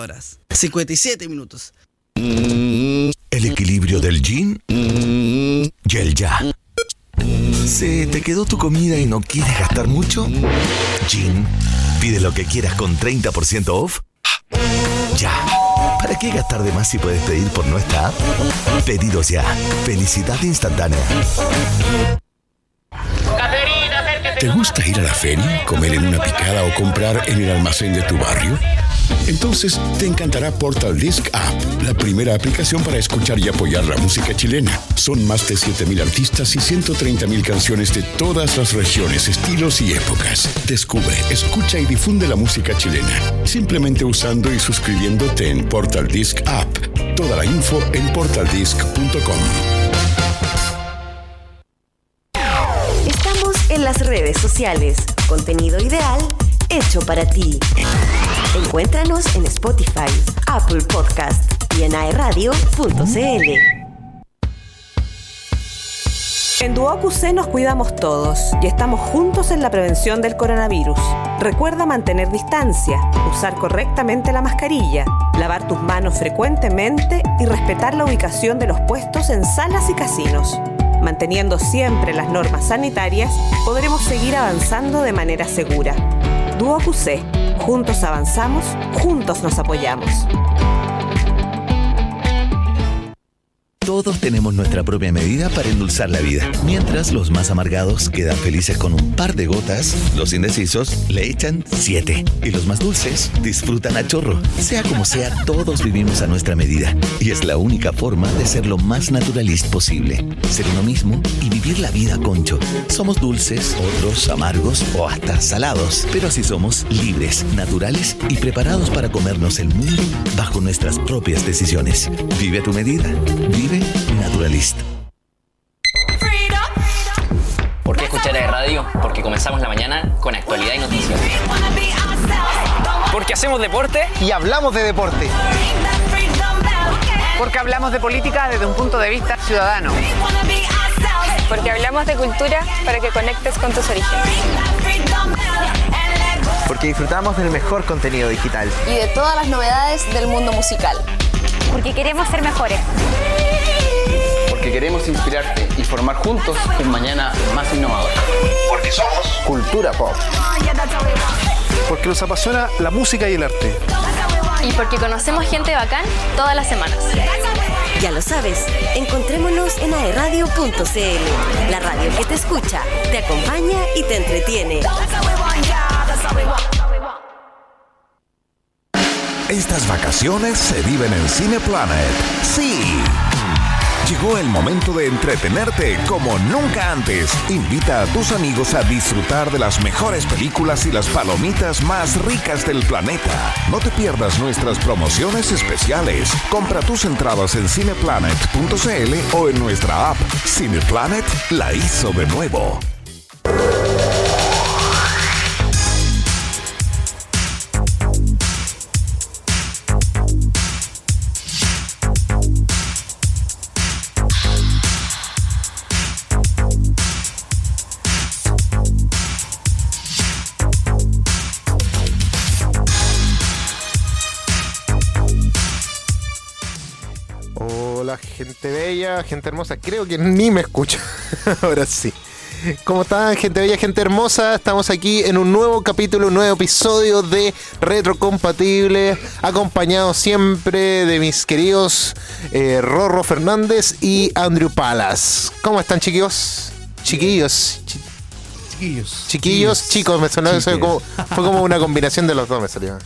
horas. 57 minutos. El equilibrio del yin y el yang. ¿Se te quedó tu comida y no quieres gastar mucho? Jin, pide lo que quieras con 30% off. Ya. ¿Para qué gastar de más si puedes pedir por nuestra app? Pedidos ya. Felicidad instantánea. ¿Te gusta ir a la feria, comer en una picada o comprar en el almacén de tu barrio? Entonces te encantará Portal Disc App, la primera aplicación para escuchar y apoyar la música chilena. Son más de 7.000 artistas y 130.000 canciones de todas las regiones, estilos y épocas. Descubre, escucha y difunde la música chilena, simplemente usando y suscribiéndote en Portal Disc App. Toda la info en portaldisc.com. Estamos en las redes sociales. Contenido ideal hecho para ti. Encuéntranos en Spotify, Apple Podcast y en aeradio.cl. En Duoc UC nos cuidamos todos y estamos juntos en la prevención del coronavirus. Recuerda mantener distancia, usar correctamente la mascarilla, lavar tus manos frecuentemente y respetar la ubicación de los puestos en salas y casinos. Manteniendo siempre las normas sanitarias, podremos seguir avanzando de manera segura. Juntos avanzamos, juntos nos apoyamos. Todos tenemos nuestra propia medida para endulzar la vida. Mientras los más amargados quedan felices con un par de gotas, los indecisos le echan siete. Y los más dulces disfrutan a chorro. Sea como sea, todos vivimos a nuestra medida. Y es la única forma de ser lo más naturalista posible. Ser uno mismo y vivir la vida concho. Somos dulces, otros amargos o hasta salados. Pero así somos libres, naturales y preparados para comernos el mundo bajo nuestras propias decisiones. Vive a tu medida. Vive naturalista. ¿Por qué escuchar a radio? Porque comenzamos la mañana con actualidad y noticias. Porque hacemos deporte y hablamos de deporte. Porque hablamos de política desde un punto de vista ciudadano. Porque hablamos de cultura para que conectes con tus orígenes. Porque disfrutamos del mejor contenido digital. Y de todas las novedades del mundo musical. Porque queremos ser mejores. Porque queremos inspirarte y formar juntos un mañana más innovador. Porque somos Cultura Pop. Porque nos apasiona la música y el arte. Y porque conocemos gente bacán todas las semanas. Ya lo sabes, encontrémonos en aeradio.cl, la radio que te escucha, te acompaña y te entretiene. Estas vacaciones se viven en Cineplanet. Sí. Llegó el momento de entretenerte como nunca antes. Invita a tus amigos a disfrutar de las mejores películas y las palomitas más ricas del planeta. No te pierdas nuestras promociones especiales. Compra tus entradas en cineplanet.cl o en nuestra app. Cineplanet la hizo de nuevo. Gente bella, gente hermosa. Creo que ni me escucha. Ahora sí. ¿Cómo están, gente bella, gente hermosa? Estamos aquí en un nuevo capítulo, un nuevo episodio de Retrocompatible, acompañado siempre de mis queridos eh, Rorro Fernández y Andrew Palas. ¿Cómo están, chiquillos? Chiquillos. Chi- Chiquillos. chiquillos, chicos, me sonó eso como, fue como una combinación de los dos, me salió.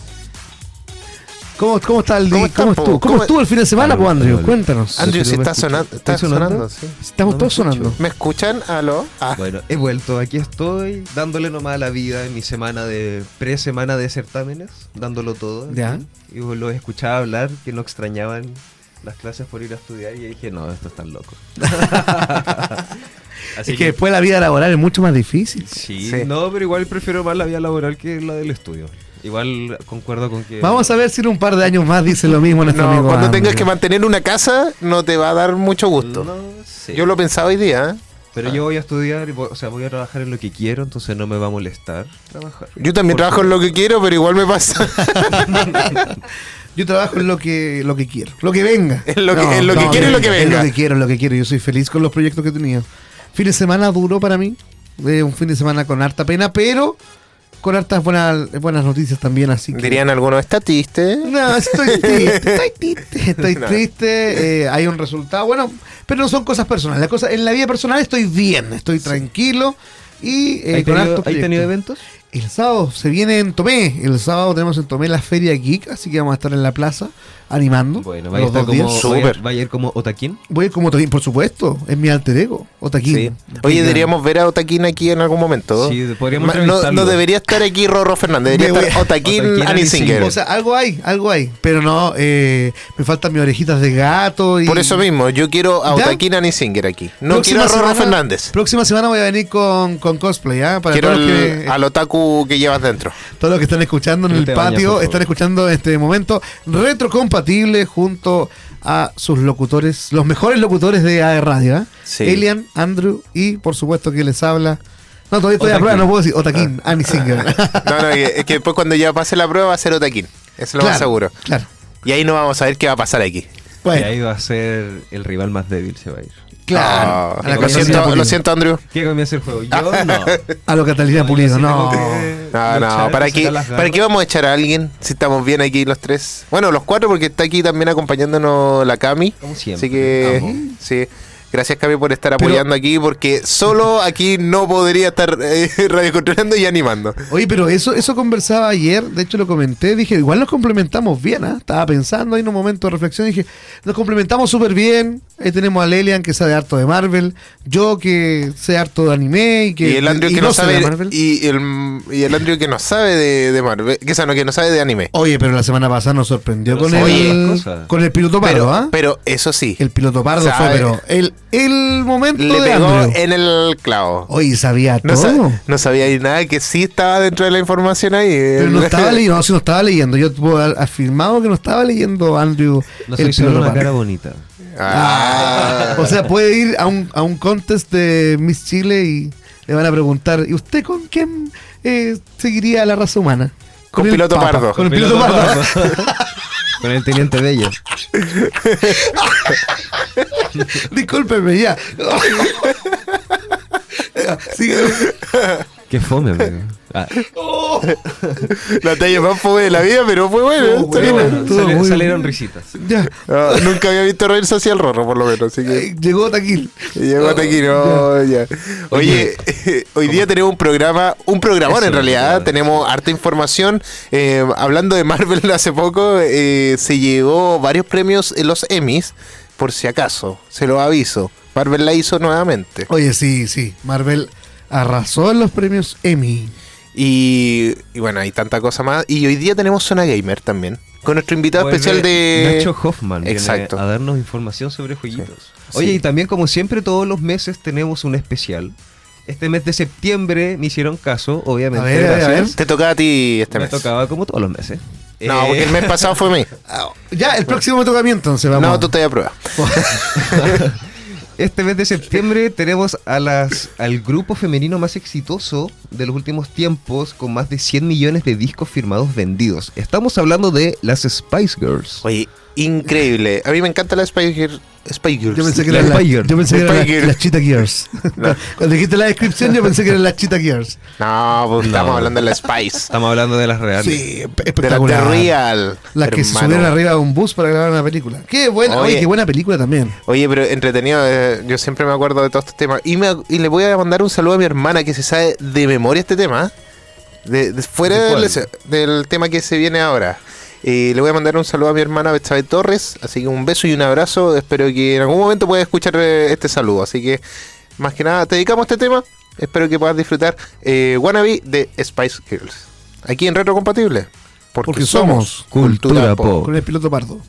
¿Cómo, ¿Cómo está el ¿Cómo día? ¿Cómo, estuvo? ¿Cómo ¿Cómo- estuvo el fin de semana, pues, Andrew? Cuéntanos. Andrew, si está, sonando, está ¿Estoy sonando? sonando, sí. Estamos No todos escucho. sonando. ¿Me escuchan? ¿Aló? Ah, Bueno, he vuelto, aquí estoy, dándole nomás a la vida en mi semana de pre-semana de certámenes, dándolo todo. Ya. Y los escuchaba hablar que no extrañaban las clases por ir a estudiar y dije, no, esto están locos. Así Es que después la vida laboral es mucho más difícil. Sí, Sí. no, pero igual prefiero más la vida laboral que la del estudio. Igual concuerdo con que... Vamos a ver si en un par de años más dice lo mismo nuestro no, amigo cuando Andrew. tengas que mantener una casa, no te va a dar mucho gusto. No sé. Yo lo pensaba hoy día. ¿eh? Pero yo voy a estudiar, y voy- o sea, voy a trabajar en lo que quiero, entonces no me va a molestar trabajar. Yo también Porque- trabajo en lo que quiero, pero igual me pasa. Yo trabajo en lo que, lo que quiero, lo que venga. En lo que- en lo que quiero y lo que venga. lo que quiero, lo que quiero. Yo soy feliz con los proyectos que he tenido. Fin de semana duro para mí. eh, un fin de semana con harta pena, pero con hartas buenas, buenas noticias también. Así que. Dirían algunos estatistas. No, estoy triste, estoy triste, estoy No. triste. eh, hay un resultado, bueno, pero no son cosas personales. La cosa, en la vida personal estoy bien, estoy tranquilo y eh, ¿Hay con tenido, ¿hay tenido eventos? El sábado se viene en Tomé. El sábado tenemos en Tomé la Feria Geek, así que vamos a estar en la plaza animando. Bueno, vaya a, los estar dos como, días. vaya, a ir como Otaquín. Voy a ir como Otaquín, por supuesto. Es mi alter ego, Otaquín. Sí. Oye, deberíamos ver a Otaquín aquí en algún momento. Sí, podríamos Ma- no, debería estar aquí Rorro Fernández, debería estar Otaquín Otaquín Anisinger. O sea, algo hay, algo hay. Pero no, eh, me faltan mis orejitas de gato. Y... Por eso mismo, yo quiero a ¿Ya? Otaquín Anisinger aquí. No Próxima quiero a Rorro semana- Fernández. Próxima semana voy a venir con, con cosplay, ¿ah? Para Quiero al, que- al otaku que llevas dentro. Todos los que están escuchando en el patio están escuchando en este momento retrocompatible junto a sus locutores, los mejores locutores de AE Radio, ¿eh? Sí. Elian, Andrew y por supuesto que les habla. No, todavía estoy a prueba, no puedo decir Otaquín, Annie Singer. No, no, es que después cuando ya pase la prueba va a ser Otaquín. Eso es lo más seguro. Claro. Y ahí no vamos a ver qué va a pasar aquí. Y Bueno, ahí va a ser el rival más débil, se va a ir. Claro. Ah, a, la lo, siento, lo siento, Andrew. ¿Qué comienza el juego? Yo no. A lo Catalina Pulido, no. No, no, ¿para qué, ¿para qué vamos a echar a alguien si estamos bien aquí los tres? Bueno, los cuatro, porque está aquí también acompañándonos la Cami. Como siempre. Así que, sí. Gracias, Cami, por estar Pero- apoyando aquí, porque solo aquí no podría estar eh, radiocontrolando y animando. Oye, pero eso, eso conversaba ayer, de hecho lo comenté, dije, igual nos complementamos bien, ¿ah? Estaba pensando ahí en un momento de reflexión, dije, nos complementamos súper bien, ahí tenemos a Lelian que sabe harto de Marvel, yo que sé harto de anime y que, y el Andrew y que no sabe Marvel. y el, y el Andrew que no sabe de, de Marvel, que, sea, no, que no sabe de anime. Oye, pero la semana pasada nos sorprendió Pero con sabe el, con el piloto pardo, Pero, ¿ah? pero eso sí, El piloto pardo fue, sabe. pero el, el momento le de pegó Andrew. en el clavo. Oye, sabía No, todo. no sabía nada que sí estaba dentro de la información ahí. Pero no estaba leyendo, no, sí, no estaba leyendo. Yo puedo afirmado que no estaba leyendo Andrew. No el soy piloto una pardo. cara bonita. Ah. O sea, puede ir a un, a un contest de Miss Chile y le van a preguntar, ¿y usted con quién eh, seguiría la raza humana? Con el piloto Papa, pardo. Con el piloto pardo. Con el teniente Bello. Discúlpeme ya. Sigue. Qué fome, amigo. Ah, La talla más fome de la vida, pero fue bueno. Estuvo está bien. bueno. Todo sali- muy salieron bien. risitas. Ya. Ah, nunca había visto reírse hacia el rorro, por lo menos. Así que Eh, Llegó Taquil. llegó aquí, no, ya. Oye, hoy día tenemos un programa, un programón Eso, en realidad. claro. Tenemos harta información. Eh, hablando de Marvel hace poco, eh, se llevó varios premios en los Emmys, por si acaso. Se lo aviso. Marvel la hizo nuevamente. Oye, sí, sí. Marvel arrasó en los premios Emmy. Y, y bueno, hay tanta cosa más. Y hoy día tenemos Zona Gamer también. Con nuestro invitado Vuelve especial de. Nacho Hoffman viene Exacto. a darnos información sobre jueguitos. Sí. Oye, Sí. y también como siempre todos los meses tenemos un especial. Este mes de septiembre me hicieron caso, obviamente. A ver, a ver, a ver. gracias. Te tocaba a ti este Me mes. tocaba como todos los meses. No, Eh, porque el mes pasado fue a mí. Ya, el próximo me toca a mí entonces. Vamos. No, tú te a prueba. Este mes de septiembre tenemos a las, al grupo femenino más exitoso de los últimos tiempos con más de 100 millones de discos firmados vendidos. Estamos hablando de las Spice Girls. Oye, increíble. A mí me encanta la Spy Girl. Spy Girls. Yo pensé que La eran la, Girl. yo pensé que las- Girl. las Cheetah Gears. No. Cuando dijiste la descripción, yo pensé que eran las Cheetah Gears. No, pues estamos hablando de la Spice. Estamos hablando de las reales. Sí, de la espectacular. The Real. Las que se subieron arriba de un bus para grabar una película. Qué buena, oye, Oye. qué buena película también. Oye, pero entretenido, eh, yo siempre me acuerdo de todos estos temas. Y, me- y le voy a mandar un saludo a mi hermana que se sabe de memoria este tema. De, de- fuera ¿De del tema que se viene ahora. Y le voy a mandar un saludo a mi hermana Betsabe Torres. Así que un beso y un abrazo. Espero que en algún momento puedas escuchar eh, este saludo. Así que, más que nada, te dedicamos a este tema. Espero que puedas disfrutar eh, Wannabe de Spice Girls. Aquí en Retro Compatible. Porque, Porque somos Cultura Pop. Con el piloto pardo.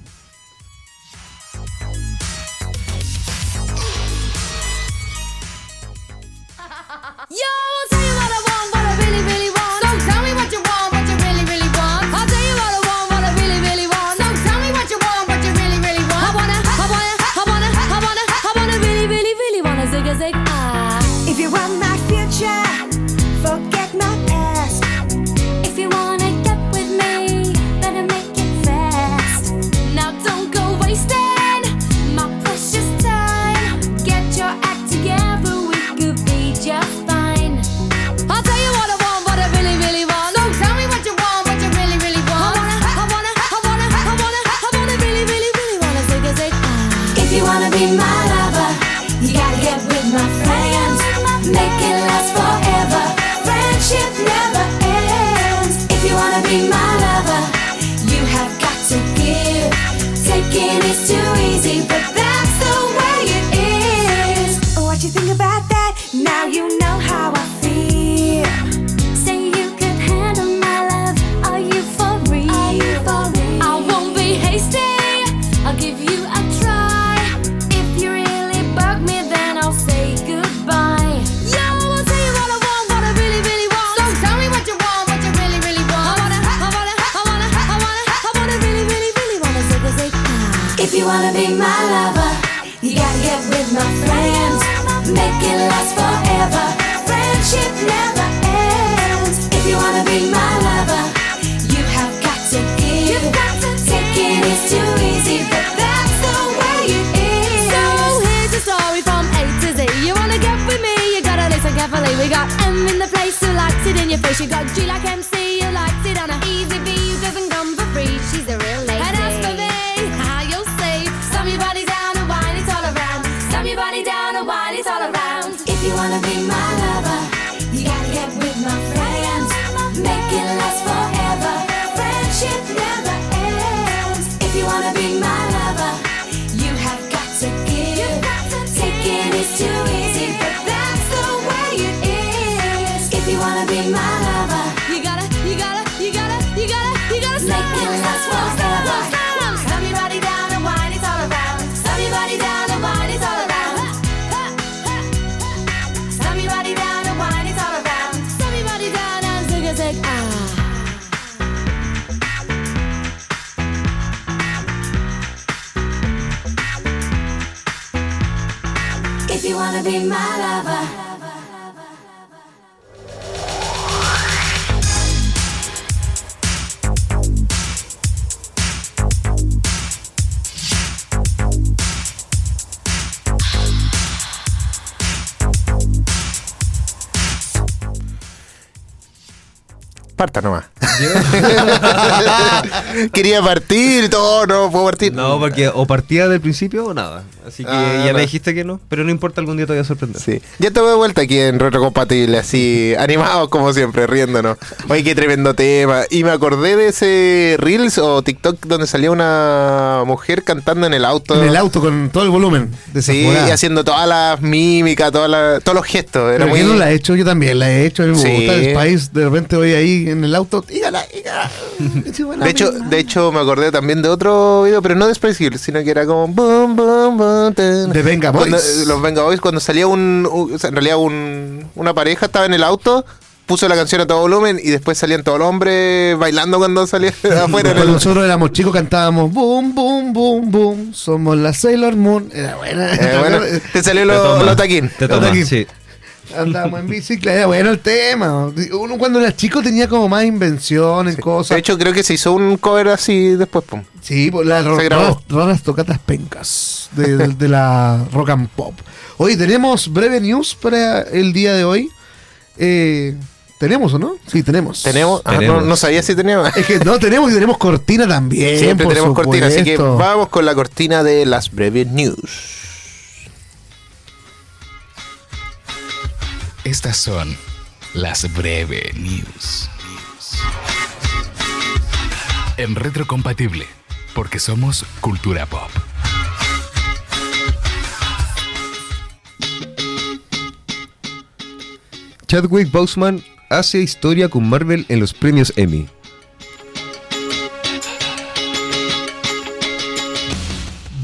Be my lover. Parta nomás. Quería partir y todo, no puedo partir. No, porque o partía del principio o nada. Así que Ah, ya no. me dijiste que no, pero no importa, algún día te voy a sorprender. Sí. Ya te voy de vuelta aquí en Retrocompatible, así animados como siempre, riéndonos. Oye, qué tremendo tema. Y me acordé de ese Reels o TikTok donde salía una mujer cantando en el auto. En el auto con todo el volumen. Sí, desaforado. y haciendo todas las mímicas, todas las- todos los gestos. Era Pero muy... ¿quién no la ha hecho? Yo también la he hecho. Mí me Sí. el Spice. De repente voy ahí en el auto. De hecho, de hecho, me acordé también de otro video, pero no de Spice Girls, sino que era como boom, boom, boom. De Venga Cuando- Boys. eh, los Venga Boys, cuando salía un, un- o sea, en realidad un- una pareja estaba en el auto, puso la canción a todo volumen y después salían todos los hombres bailando cuando salía afuera. Cuando el- nosotros éramos chicos cantábamos boom, boom, boom, boom. Somos la Sailor Moon. Era buena. Eh, bueno, te salió Te lo, toma, lo taquín. Te toma, Taquín. sí. Andábamos en bicicleta. Era bueno el tema. Uno cuando era chico tenía como más invención en cosas. De hecho, creo que se hizo un cover así después. Pum. Sí, por las ro- Se grabó. raras, raras tocatas pencas de, de- de la rock and pop. Hoy tenemos breve news para el día de hoy. Eh, ¿Tenemos o no? Sí, tenemos. Tenemos, ah, Tenemos. no, no sabía si teníamos. Es que no tenemos y tenemos cortina también. Siempre por tenemos cortina, así que vamos con la cortina de las breves news. Estas son las breve news. En retrocompatible, porque somos cultura pop. Chadwick Boseman hace historia con Marvel en los premios Emmy.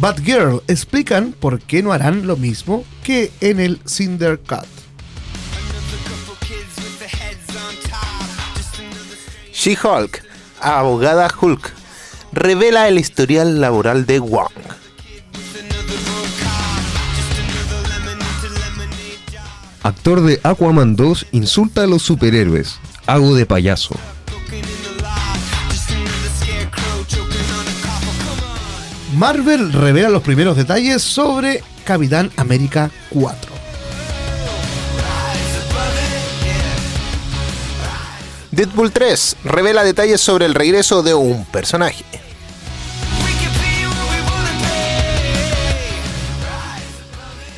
Batgirl explican por qué no harán lo mismo que en el Cinder Cut. She-Hulk, abogada Hulk, revela el historial laboral de Wong. Actor de Aquaman 2 insulta a los superhéroes. Hago de payaso. Marvel revela los primeros detalles sobre Capitán América 4. Deadpool 3 revela detalles sobre el regreso de un personaje.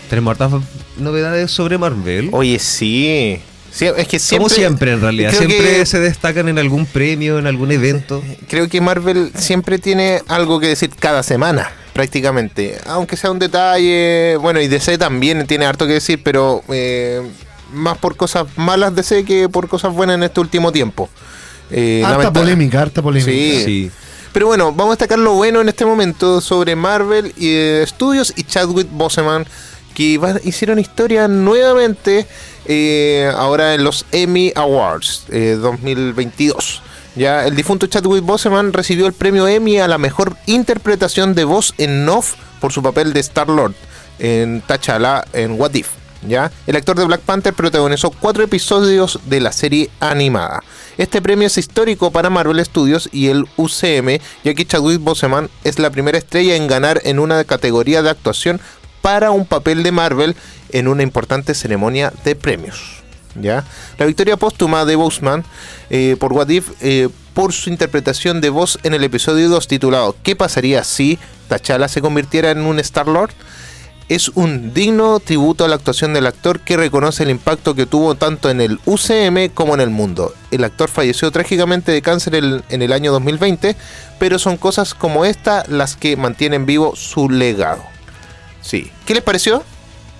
Tenemos hartas novedades sobre Marvel. Oye, sí. Sí, es que siempre, Como siempre, en realidad. Siempre que- se destacan en algún premio, en algún evento. Creo que Marvel siempre tiene algo que decir cada semana, prácticamente. Aunque sea un detalle. Bueno, y DC también tiene harto que decir, pero eh, más por cosas malas DC que por cosas buenas en este último tiempo. Eh, harta polémica, harta polémica. Sí. Pero bueno, vamos a destacar lo bueno en este momento sobre Marvel y eh, Studios y Chadwick Boseman, que va- hicieron historia nuevamente eh, ahora en los Emmy Awards eh, 2022. Ya, el difunto Chadwick Boseman recibió el premio Emmy a la mejor interpretación de voz en off por su papel de Star-Lord en T'Challa en What If. ¿Ya? El actor de Black Panther protagonizó cuatro episodios de la serie animada. Este premio es histórico para Marvel Studios y el UCM, ya que Chadwick Boseman es la primera estrella en ganar en una categoría de actuación para un papel de Marvel en una importante ceremonia de premios. ¿ya? La victoria póstuma de Boseman eh, por What If eh, por su interpretación de voz en el episodio 2 titulado ¿Qué pasaría si T'Challa se convirtiera en un Star-Lord? Es un digno tributo a la actuación del actor que reconoce el impacto que tuvo tanto en el UCM como en el mundo. El actor falleció trágicamente de cáncer el- en el año 2020, pero son cosas como esta las que mantienen vivo su legado. Sí. ¿Qué les pareció?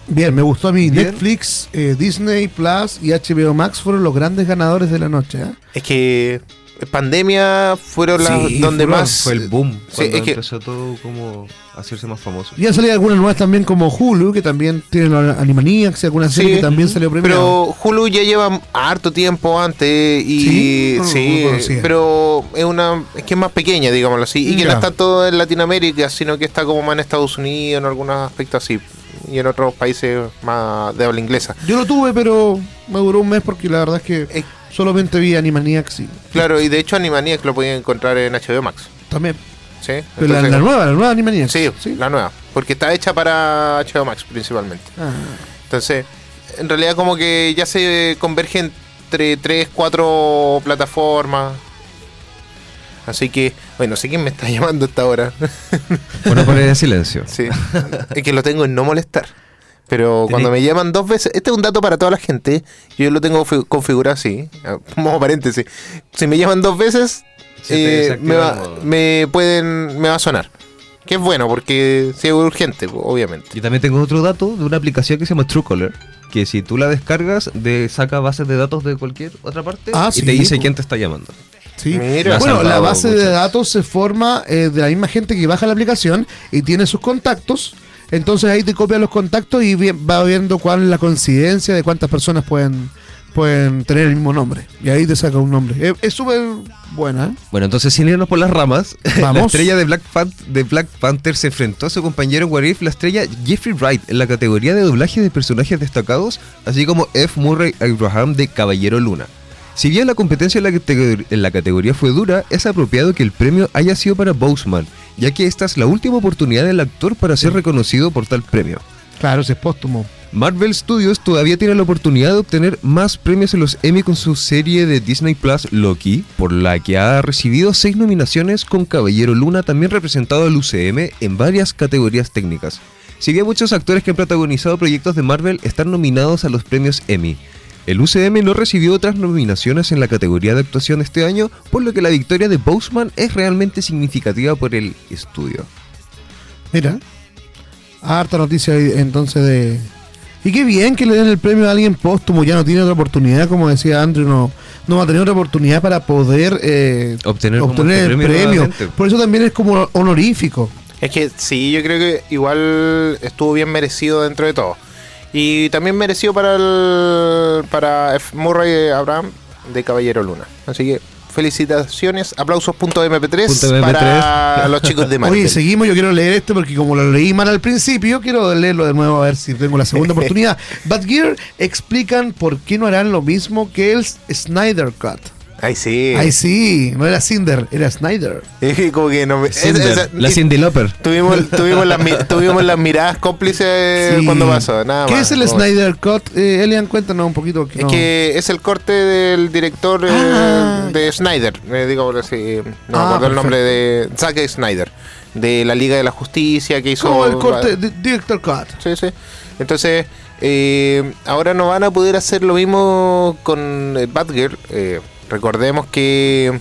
Bien, me gustó a mí. Bien. Netflix, eh, Disney Plus y HBO Max fueron los grandes ganadores de la noche. ¿eh? Es que pandemia fueron las Sí, donde más Fue el boom. Sí, Cuando es que- empezó todo como a hacerse más famoso. Y han salido algunas nuevas también como Hulu, que también tiene los Animaniacs y alguna serie Sí, que también salió premiada. Pero Hulu ya lleva harto tiempo antes y ¿Sí? No, sí, no pero es una es que es más pequeña, digámoslo así, y que Ya. no está todo en Latinoamérica, sino que está como más en Estados Unidos en algunos aspectos así y en otros países más de habla inglesa. Yo lo tuve, pero me duró un mes porque la verdad es que solamente vi Animaniacs y Claro, y de hecho Animaniacs lo pueden encontrar en HBO Max. también. ¿Sí? Pero la, Entonces- la nueva, la nueva Animaniacs. Sí, la nueva, porque está hecha para HBO Max principalmente. Ah. Entonces, en realidad como que ya se converge entre 3, 4 plataformas. Así que, bueno, sé quién me está llamando a esta hora. Bueno, poner en silencio. Sí. Es que lo tengo en no molestar. Pero cuando me llaman dos veces, este es un dato para toda la gente, yo lo tengo fi- configurado así, ah, como paréntesis. Si me llaman dos veces, eh, me, va, me pueden, me va a sonar. Que es bueno, porque si es urgente, obviamente. Y también tengo otro dato de una aplicación que se llama Truecaller, que si tú la descargas, de, saca bases de datos de cualquier otra parte Ah, y sí, te dice quién te está llamando. Sí. Me ha Bueno, la base de datos se forma eh, de la misma gente que baja la aplicación y tiene sus contactos. Entonces ahí te copia los contactos y va viendo cuál es la coincidencia de cuántas personas pueden, pueden tener el mismo nombre. Y ahí te saca un nombre. Es- súper buena. ¿eh? Bueno, entonces sin irnos por las ramas, la Vamos. estrella de Black, Pan- de Black Panther se enfrentó a su compañero en What If, la estrella Jeffrey Wright, en la categoría de doblaje de personajes destacados, así como F. Murray Abraham de Caballero Luna. Si bien la competencia en la, en la categoría fue dura, es apropiado que el premio haya sido para Boseman, ya que esta es la última oportunidad del actor para ser reconocido por tal premio. Claro, es póstumo. Marvel Studios todavía tiene la oportunidad de obtener más premios en los Emmy con su serie de Disney Plus Loki, por la que ha recibido seis nominaciones con Caballero Luna también representado al UCM en varias categorías técnicas. Si bien muchos actores que han protagonizado proyectos de Marvel están nominados a los premios Emmy, el UCM no recibió otras nominaciones en la categoría de actuación este año, por lo que la victoria de Boseman es realmente significativa por el estudio. Mira. Harta noticia entonces de... Y qué bien que le den el premio a alguien póstumo, ya no tiene otra oportunidad, como decía Andrew, no, no va a tener otra oportunidad para poder eh, Obtener, obtener este el premio premio. Por eso también es como honorífico. Es que sí, yo creo que igual estuvo bien merecido dentro de todo. Y también merecido para el, para F. Murray Abraham de Caballero Luna. Así que felicitaciones, aplausos.mp3 Punto MP3. para los chicos de Marvel. Oye, seguimos, yo quiero leer este porque como lo leí mal al principio, quiero leerlo de nuevo a ver si tengo la segunda oportunidad. Bad Gear explican por qué no harán lo mismo que el Snyder Cut. Ay, sí. Ay, sí, no era Cinder, era Snyder. Es como que no me- Cinder, la Cindy Lauper. Tuvimos, tuvimos, las, tuvimos las miradas cómplices Sí. cuando pasó. Nada ¿Qué más, es el Snyder Cut? Eh, Elian, cuéntanos un poquito. Es que es el corte del director eh, Ah. de Snyder, eh, digo por así, no me Ah, acuerdo el nombre de. Zack Snyder, de la Liga de la Justicia que hizo. Como el corte de Director Cut. Sí, sí. Entonces, eh, ahora no van a poder hacer lo mismo con eh, Batgirl. Eh, recordemos que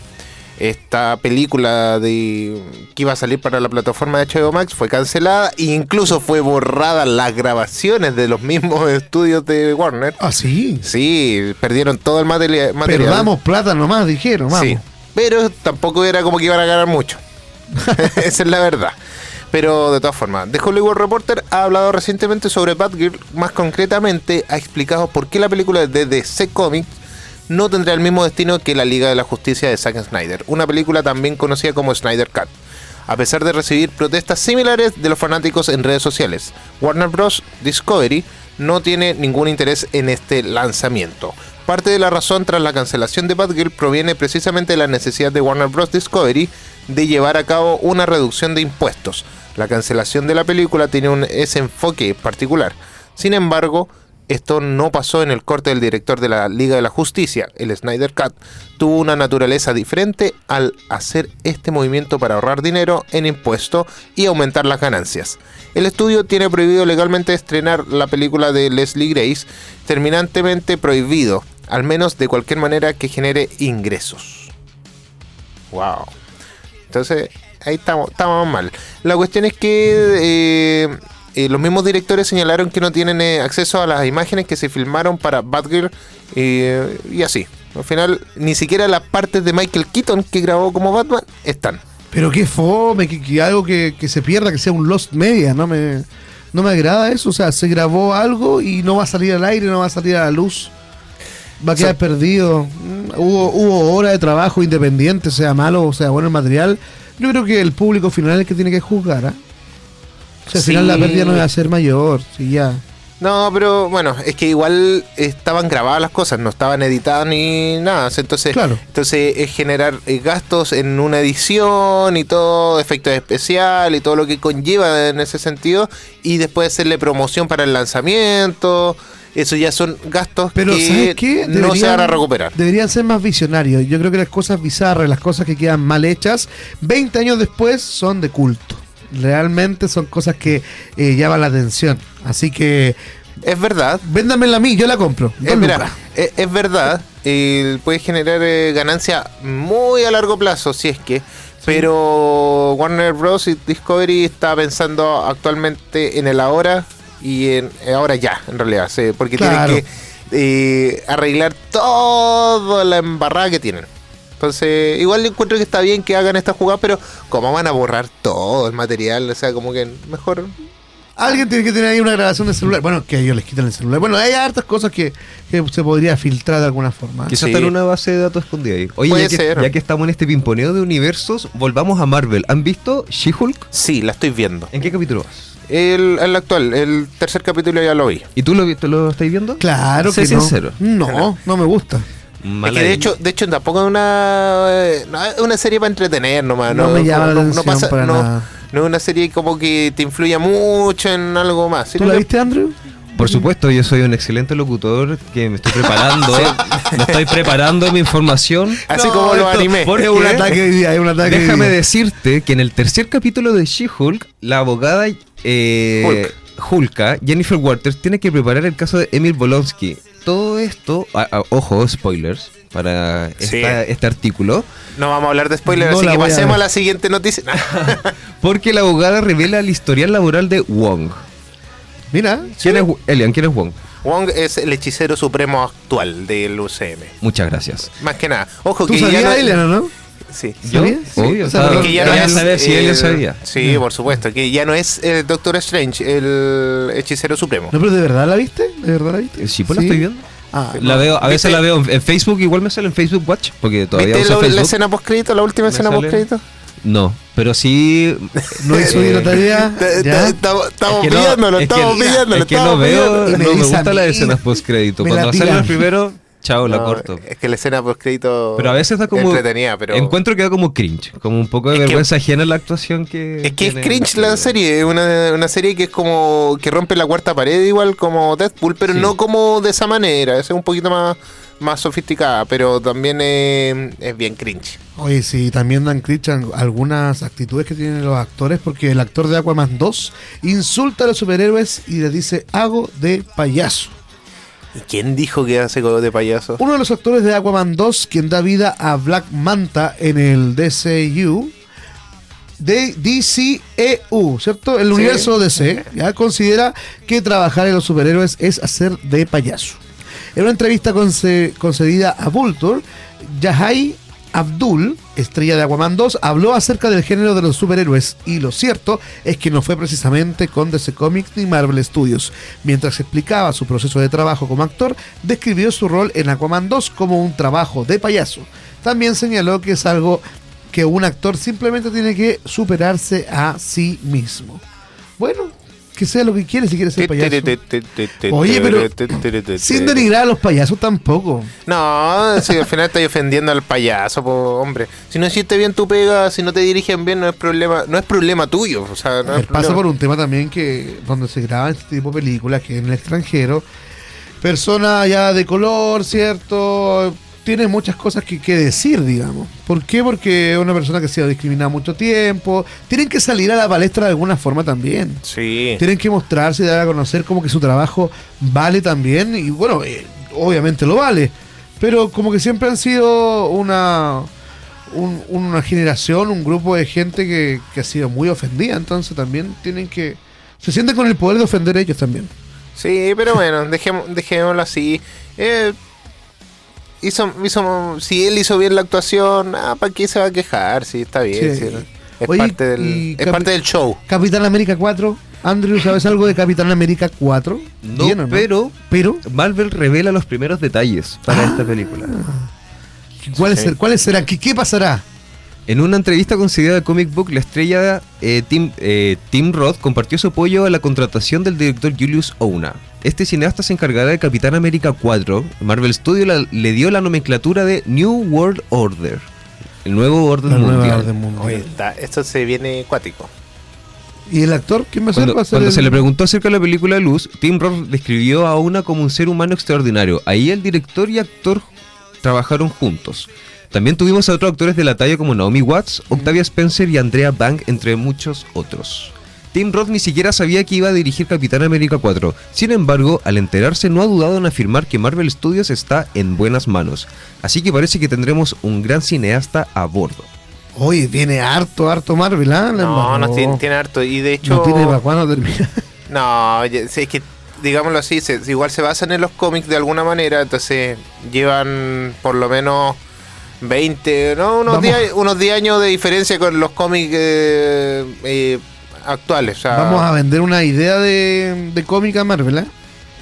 esta película de que iba a salir para la plataforma de HBO Max fue cancelada e incluso fue borrada las grabaciones de los mismos estudios de Warner. Ah, sí. Sí, perdieron todo el materia- material. Pero damos plata nomás, dijeron, vamos. Sí, pero tampoco era como que iban a ganar mucho. Esa es la verdad. Pero de todas formas, The Hollywood Reporter ha hablado recientemente sobre Batgirl, más concretamente ha explicado por qué la película de DC Comics no tendrá el mismo destino que la Liga de la Justicia de Zack Snyder, una película también conocida como Snyder Cut. A pesar de recibir protestas similares de los fanáticos en redes sociales, Warner Bros. Discovery no tiene ningún interés en este lanzamiento. Parte de la razón tras la cancelación de Batgirl proviene precisamente de la necesidad de Warner Bros. Discovery de llevar a cabo una reducción de impuestos. La cancelación de la película tiene un, ese enfoque particular. Sin embargo, esto no pasó en el corte del director de la Liga de la Justicia, el Snyder Cut. Tuvo una naturaleza diferente al hacer este movimiento para ahorrar dinero en impuesto y aumentar las ganancias. El estudio tiene prohibido legalmente estrenar la película de Leslie Grace, terminantemente prohibido, al menos de cualquier manera que genere ingresos. Wow. Entonces, ahí estamos, estamos mal. La cuestión es que eh, eh, los mismos directores señalaron que no tienen eh, acceso a las imágenes que se filmaron para Batgirl eh, y así. Al final, ni siquiera las partes de Michael Keaton que grabó como Batman están. Pero qué fome, que, que algo que, que se pierda, que sea un Lost Media, no me, no me agrada eso. O sea, se grabó algo y no va a salir al aire, no va a salir a la luz. Va a quedar perdido. Hubo, hubo horas de trabajo independiente, sea malo o sea bueno el material. Yo creo que el público final es el que tiene que juzgar. ¿ah? O sea, al Sí. final la pérdida no va a ser mayor. Sí, ya. No, pero bueno, es que igual estaban grabadas las cosas, no estaban editadas ni nada. Entonces, Claro. entonces es generar eh, gastos en una edición y todo, efectos especiales y todo lo que conlleva en ese sentido. Y después hacerle promoción para el lanzamiento. Eso ya son gastos Pero que ¿sabes qué? no se van a recuperar. Deberían ser más visionarios. Yo creo que las cosas bizarras, las cosas que quedan mal hechas, 20 años después son de culto. Realmente son cosas que eh, llaman la atención. Así que... Es verdad. Véndamela a mí, yo la compro. Es, mira, lucas. es, es verdad, eh, puede generar eh, ganancia muy a largo plazo, si es que. Pero Warner Bros. y Discovery está pensando actualmente en el ahora y en ahora ya, en realidad, sí, porque Claro. tienen que eh, arreglar toda la embarrada que tienen. Entonces, igual yo encuentro que está bien que hagan esta jugada, pero como van a borrar todo el material, o sea, como que mejor Alguien tiene que tener ahí una grabación de celular. Bueno, que ellos les quitan el celular. Bueno, hay hartas cosas que, que se podría filtrar de alguna forma. Quizás está en una base de datos escondida ahí. Oye, Puede ya que, ser. ya que estamos en este pimponeo de universos, volvamos a Marvel. ¿Han visto She-Hulk? Sí, la estoy viendo. ¿En qué capítulo vas? El, el actual, el tercer capítulo ya lo vi. ¿Y tú lo, lo estáis viendo? Claro Sé que no. sincero. No, no me gusta. Es que de hecho, de hecho tampoco es una, eh, no, es una serie para entretener nomás. No me llama la no, atención para no, nada. no es una serie como que te influya mucho en algo más. ¿Tú la que- viste, Andrew? Por supuesto, yo soy un excelente locutor que me estoy preparando. me estoy preparando mi información. Así como esto- animes. porque Es un ataque hoy día, es un ataque Déjame día. decirte que en el tercer capítulo de She-Hulk, la abogada eh, Hulka, Jennifer Waters, tiene que preparar el caso de Emil Bolonsky. Todo esto, a- a- ojo, spoilers para Sí. esta- este artículo, No vamos a hablar de spoilers, No así que a pasemos a, la siguiente noticia. porque la abogada revela el historial laboral de Wong. Mira, ¿Quién es, Elian, ¿quién es Wong? Wong es el hechicero supremo actual del UCM. Muchas gracias. Más que nada. Ojo ¿tú que ya sabías, no Eliana, no? Sí. ¿Yo? Obvio, saber si él sabía. Sí, por supuesto. Que ya no es el Doctor Strange, el hechicero supremo. No, pero ¿de verdad la viste? ¿De verdad la viste? Sí, pues la estoy viendo. Ah, La veo, a veces ¿Viste? la veo en- Facebook, igual me sale en Facebook Watch, porque todavía ¿Viste uso la, Facebook. la escena post crédito, la última Me escena sale- post crédito? No, pero sí. no hizo bien la tarea. Estamos pillándolo, estamos pillándolo. Es que no veo, me no me a gustan las mí, escenas post crédito. me la Cuando sale tiran. el chao, la No, corto. Es que la escena post crédito. Pero a veces da como. Entretenida, pero. Encuentro que da como cringe, como un poco de Es que- vergüenza ajena en la actuación que. Es que es cringe la serie, es una, una serie que es como que rompe la cuarta pared igual como Deadpool, pero Sí. no como de esa manera, es un poquito más, más sofisticada, pero también es, es bien cringe. Oye, sí, también dan cringe algunas actitudes que tienen los actores, porque el actor de Aquaman 2 insulta a los superhéroes y les dice, hago de payaso. ¿Y quién dijo que hace de payaso? Uno de los actores de Aquaman 2, quien da vida a Black Manta en el DCU, de DCEU, ¿cierto? El universo DC, ya considera que trabajar en los superhéroes es hacer de payaso. En una entrevista conce- concedida a Vulture, Yahai Abdul, estrella de Aquaman 2, habló acerca del género de los superhéroes y lo cierto es que no fue precisamente con DC Comics ni Marvel Studios. Mientras explicaba su proceso de trabajo como actor, describió su rol en Aquaman 2 como un trabajo de payaso. También señaló que es algo que un actor simplemente tiene que superarse a sí mismo. Bueno, que sea lo que quiere si quiere ser payaso. Oye, pero sin denigrar a los payasos tampoco. No, si al final estoy ofendiendo al payaso, po, hombre. Si no hiciste bien tu pega, si no te dirigen bien, no es problema, no es problema tuyo. O sea, no es Pasa problema- por un tema también que donde se graban este tipo de películas que en el extranjero, personas ya de color, ¿cierto? Tiene muchas cosas que, que decir, digamos. ¿Por qué? Porque es una persona que ha sido discriminada mucho tiempo. Tienen que salir a la palestra de alguna forma también. Sí. Tienen que mostrarse y dar a conocer como que su trabajo vale también. Y bueno, eh, obviamente lo vale. Pero como que siempre han sido una, un- una generación, un grupo de gente que, que ha sido muy ofendida. Entonces también tienen que... Se sienten con el poder de ofender ellos también. Sí, pero bueno, dejémoslo así. Eh, hizo, hizo, si él hizo bien la actuación, ah, ¿para qué se va a quejar? Sí, está bien. Sí. sí, es Oye, parte, del, es parte del show. Capitán América 4. Andrew, ¿sabes algo de Capitán América 4? No, Bien, ¿o pero, pero Marvel revela los primeros detalles para Ah. esta película. ¿cuáles, Sí. ser- ¿cuáles serán? ¿Qué, ¿Qué pasará? En una entrevista concedida a Comic Book, la estrella eh, Tim, eh, Tim Roth compartió su apoyo a la contratación del director Julius Ouna. Este cineasta se encargará de Capitán América 4. Marvel Studio la- le dio la nomenclatura de New World Order. El nuevo orden La mundial. orden mundial. Oye, está- esto se viene cuático. ¿Y el actor? ¿Quién va a ser? Cuando, ¿Va a ser cuando el- se le preguntó acerca de la película Luz, Tim Roth describió a Una como un ser humano extraordinario. Ahí el director y actor trabajaron juntos. También tuvimos a otros actores de la talla como Naomi Watts, Octavia Spencer y Andrea Bank, entre muchos otros. Tim Roth ni siquiera sabía que iba a dirigir Capitán América 4. Sin embargo, al enterarse no ha dudado en afirmar que Marvel Studios está en buenas manos. Así que parece que tendremos un gran cineasta a bordo. Oye, viene harto, harto Marvel, ¿ah? No, no tiene, tiene harto. Y de hecho. No tiene para cuándo termina. No, es que, digámoslo así, se- igual se basan en los cómics de alguna manera, entonces llevan por lo menos 20, no, unos Vamos. 10, unos 10 años de diferencia con los cómics eh, eh, actuales. o sea, Vamos a vender una idea de, de cómica Marvel, ¿eh?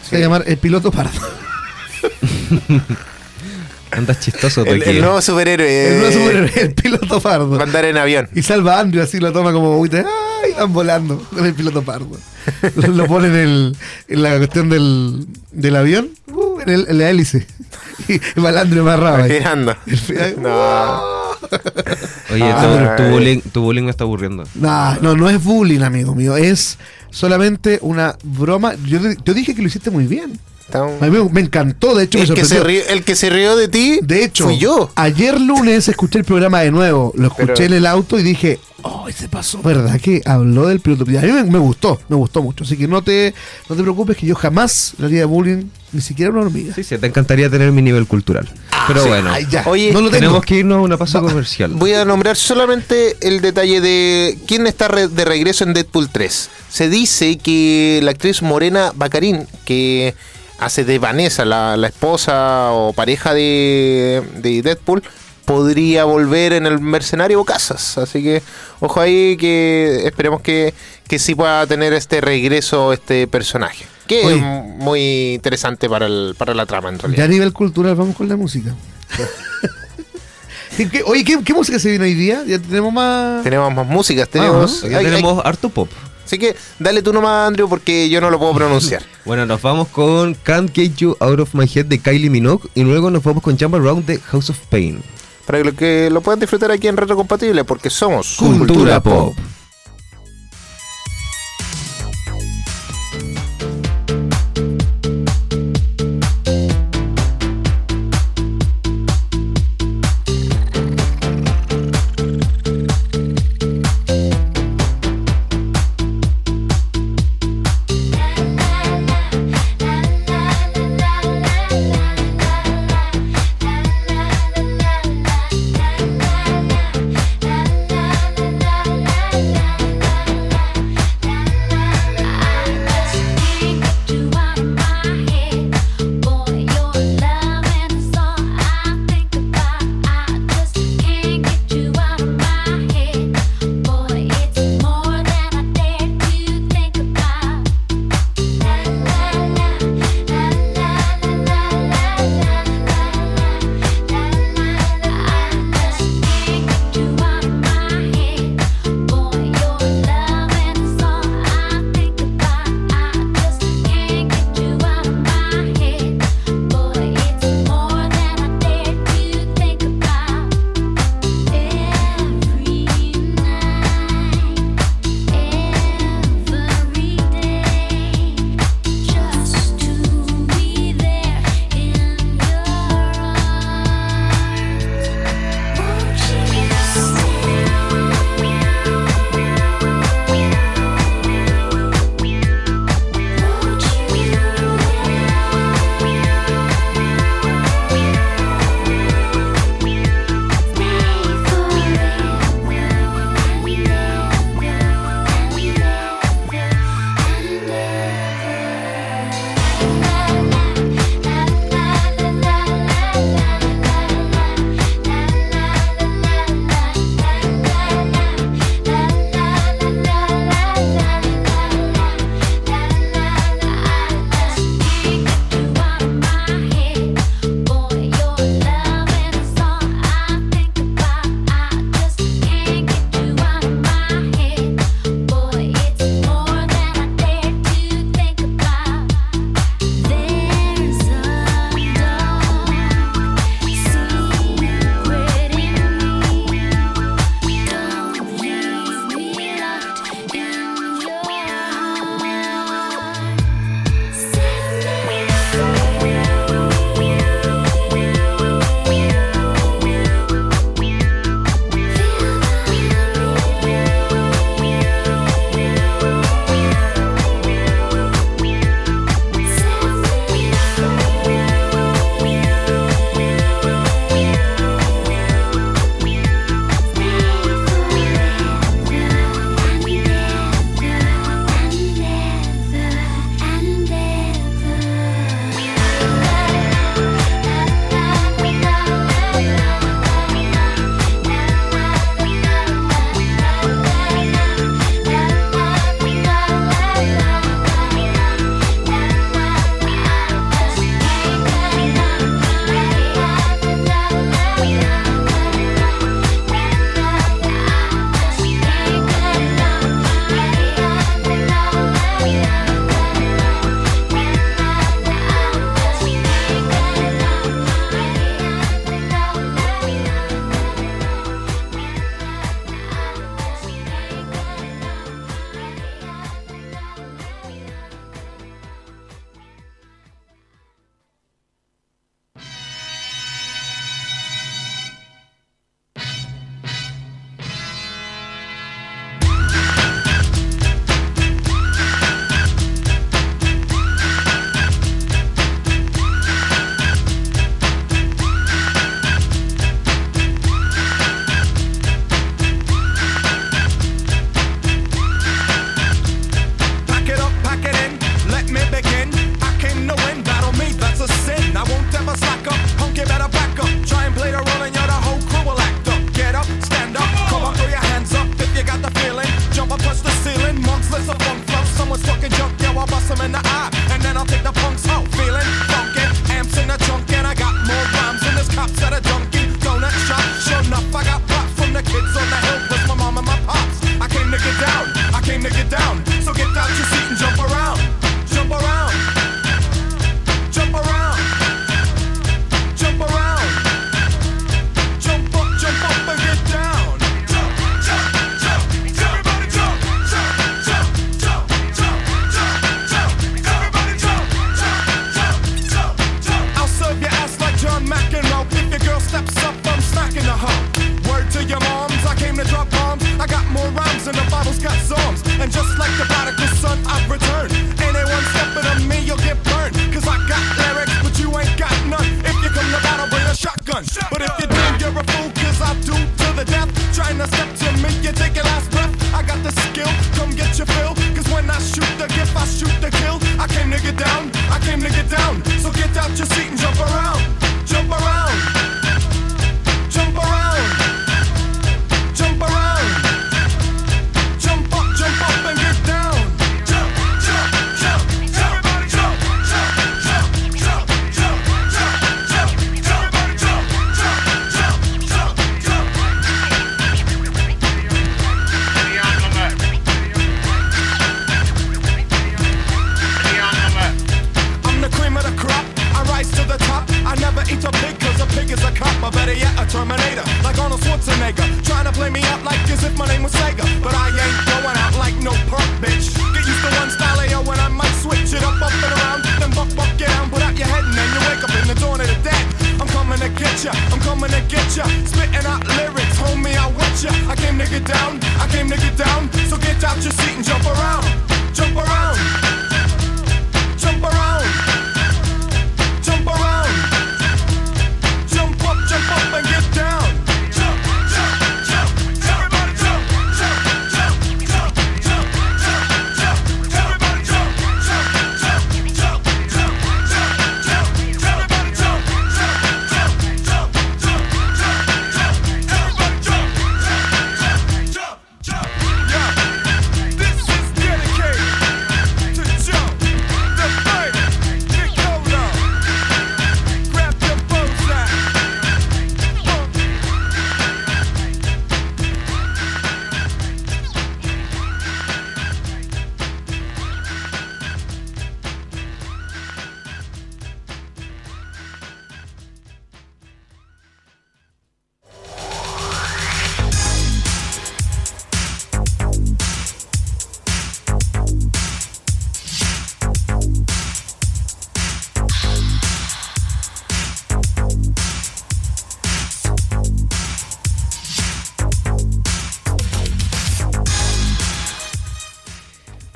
Se va a llamar El Piloto Pardo. Andas chistoso, el, el nuevo superhéroe. El nuevo eh, superhéroe, el Piloto Pardo. va a andar en avión. Y salva a Andrew, así lo toma como. ¡Ay! Van volando con el piloto pardo. lo, lo pone en, el, en la cuestión del, del avión, en, el- en la hélice. Y amarrado. ahí. Girando. No. Oye, Ah, tu, bullying, tu bullying me está aburriendo. No, no, no es bullying, amigo mío. Es solamente una broma. Yo, yo dije que lo hiciste muy bien. A mí me, encantó, de hecho, me El que, se rió, el que se rió de ti De hecho, fui yo. ayer lunes escuché el programa de nuevo. Lo escuché Pero- en el auto y dije, oh, se pasó, ¿verdad? Que habló del piloto. Y a mí me, me gustó, me gustó mucho. Así que no te, no te preocupes que yo jamás le haría bullying, ni siquiera una hormiga. Sí, sí, te encantaría tener mi nivel cultural. Pero sí, bueno, ay, ya. Oye, No lo tengo. tenemos que irnos a una pausa comercial. Voy a nombrar solamente el detalle de quién está re- de regreso en Deadpool 3. Se dice que la actriz Morena Bacarín, que hace de Vanessa, la, la esposa o pareja de, de Deadpool, podría volver en el mercenario Casas. Así que ojo ahí que esperemos que, que sí pueda tener este regreso este personaje. Que Oye. es muy interesante para, el, para la trama en Ya realidad. a nivel cultural vamos con la música. ¿Qué- qué- oye, ¿qué, qué música se viene hoy día? Ya tenemos más... Tenemos más músicas, tenemos... Hay- hay- tenemos harto pop. Así que dale tú nomás, Andrew, porque yo no lo puedo pronunciar. Bueno, nos vamos con Can't Get You Out of My Head de Kylie Minogue y luego nos vamos con Jump Around de House of Pain. Para que lo, que lo puedan disfrutar aquí en Retro Compatible, porque somos Cultura Pop. la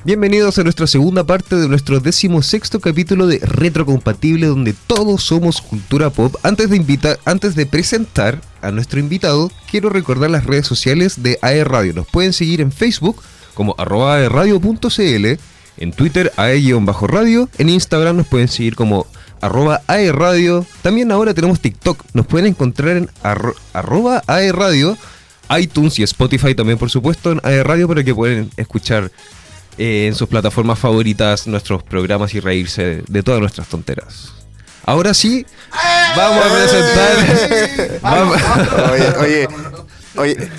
Bienvenidos a nuestra segunda parte de nuestro decimosexto capítulo de Retrocompatible, donde todos somos cultura pop. Antes de antes de presentar a nuestro invitado, quiero recordar las redes sociales de AE Radio. Nos pueden seguir en Facebook como arroba aeradio.cl, en Twitter ae-radio, en Instagram nos pueden seguir como arroba aeradio. También ahora tenemos TikTok, nos pueden encontrar en arro- arroba aeradio, iTunes y Spotify también por supuesto en aeradio para que puedan escuchar eh, en sus plataformas favoritas nuestros programas y reírse de, de todas nuestras tonteras. Ahora sí, vamos a presentar. vamos- Oye, oye, oye.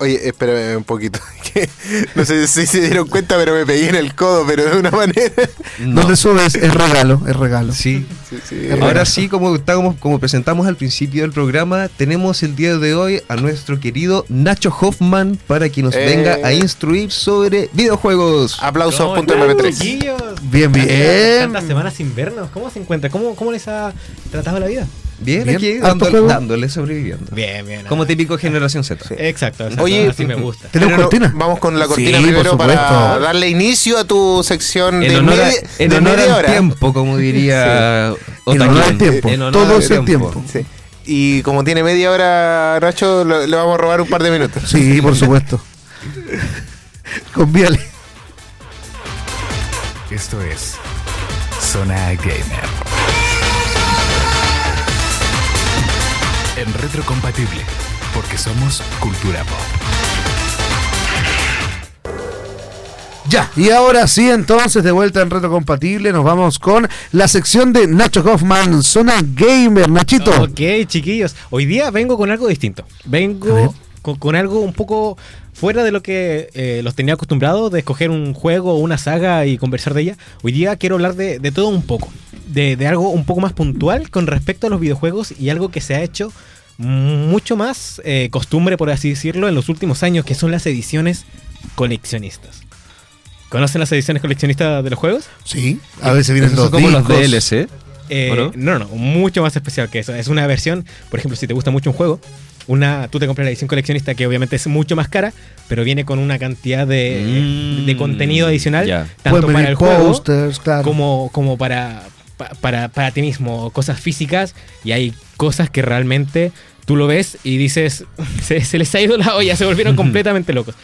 Oye, espérame un poquito. no sé si se dieron cuenta, pero me pegué en el codo, pero de una manera. Donde subes es regalo, es regalo. Sí. sí. Ahora sí, como, estábamos, como presentamos al principio del programa, tenemos el día de hoy a nuestro querido Nacho Hoffman para que nos Eh. venga a instruir sobre videojuegos. Aplausos.mp3. Chiquillos. Bien, bien. Tantas semanas sin vernos. ¿Cómo se encuentra? ¿Cómo, cómo les ha tratado la vida? Bien, Bien, aquí dándole, dándole, sobreviviendo. Bien, bien. Como típico generación Z. Exacto, exacto. Oye, así me gusta. ¿Tenemos Pero no, cortina? Vamos con la cortina Sí, primero para darle inicio a tu sección En de honor, a- media, en de honor media al hora. tiempo, como diría En honor al Otaquín. tiempo. En honor Todo es el tiempo. Sí. Y como tiene media hora, Nacho, lo- le vamos a robar un par de minutos. Sí, por supuesto. Convíale. Esto es Zona Gamer. En retrocompatible, porque somos cultura pop. Ya, y ahora sí, entonces, de vuelta en Reto Compatible, nos vamos con la sección de Nacho Kaufman, Zona Gamer. Nachito. Ok, chiquillos. Hoy día vengo con algo distinto. Vengo con, con algo un poco fuera de lo que eh, los tenía acostumbrados de escoger un juego o una saga y conversar de ella. Hoy día quiero hablar de, de todo un poco. De, de algo un poco más puntual con respecto a los videojuegos y algo que se ha hecho mucho más eh, costumbre, por así decirlo, en los últimos años, que son las ediciones coleccionistas. ¿Conocen las ediciones coleccionistas de los juegos? Sí, a veces vienen dos como los. DLC. Eh, ¿O no? no? no, mucho más especial que eso. Es una versión, por ejemplo, si te gusta mucho un juego, una, tú te compras la edición coleccionista que obviamente es mucho más cara, pero viene con una cantidad de, Mm, de contenido adicional, tanto Pueden para el juego claro. como, como para, pa- para, para ti mismo, cosas físicas, y hay cosas que realmente tú lo ves y dices, se, se les ha ido la olla, se volvieron completamente locos.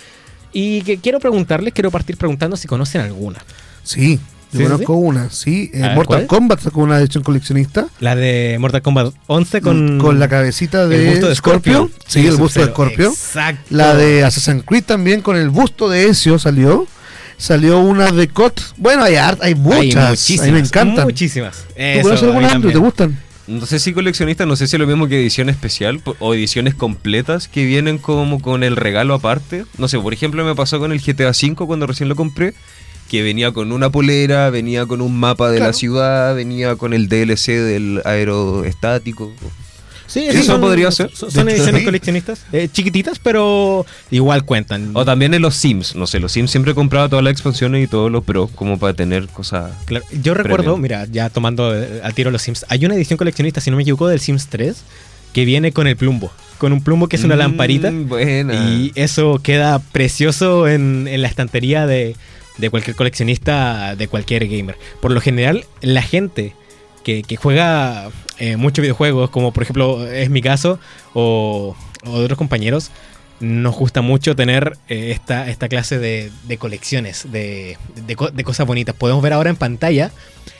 Y que quiero preguntarles, quiero partir preguntando si conocen alguna. Sí, yo ¿Sí, sí, conozco una, sí. eh, ver, Mortal ¿cuál? Kombat sacó una edición coleccionista. La de Mortal Kombat 11 con... Con la cabecita de, el busto de Scorpio. Scorpio. Sí, el busto de. Scorpio. Exacto. La de Assassin's Creed también con el busto de Ezio salió. Salió una de COT. Bueno, hay, art- hay muchas. a mí me encantan. Muchísimas. ¿Tú Eso, conoces a mí alguna, Andrew? ¿Te gustan? No sé si coleccionista, no sé si es lo mismo que edición especial o ediciones completas que vienen como con el regalo aparte. No sé, por ejemplo, me pasó con el GTA V cuando recién lo compré, que venía con una polera, venía con un mapa de la ciudad, venía con el DLC del aeroestático. Sí, Sí, eso podría ser. Son, son ediciones sí. coleccionistas, eh, chiquititas, pero igual cuentan. O también en los Sims, no sé, los Sims siempre compraba todas las expansiones y todos los pero como para tener cosas. Claro, yo recuerdo, premium. mira, ya tomando eh, al tiro los Sims, hay una edición coleccionista, si no me equivoco, del Sims 3 que viene con el plumbo. Con un plumbo que es una Mm, lamparita. buena. Y eso queda precioso en, en la estantería de, de cualquier coleccionista, de cualquier gamer. Por lo general, la gente que, que juega eh, muchos videojuegos, como por ejemplo es mi caso, o, o de otros compañeros, nos gusta mucho tener eh, esta, esta clase de, de colecciones, de, de co- de cosas bonitas. Podemos ver ahora en pantalla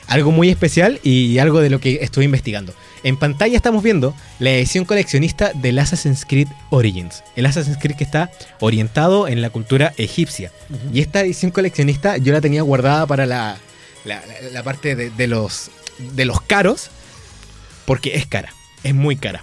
algo muy especial y algo de lo que estuve investigando. En pantalla estamos viendo la edición coleccionista del Assassin's Creed Origins. El Assassin's Creed que está orientado en la cultura egipcia. Y esta edición coleccionista yo la tenía guardada para la, la, la- la parte de los, de los caros, porque es cara, es muy cara.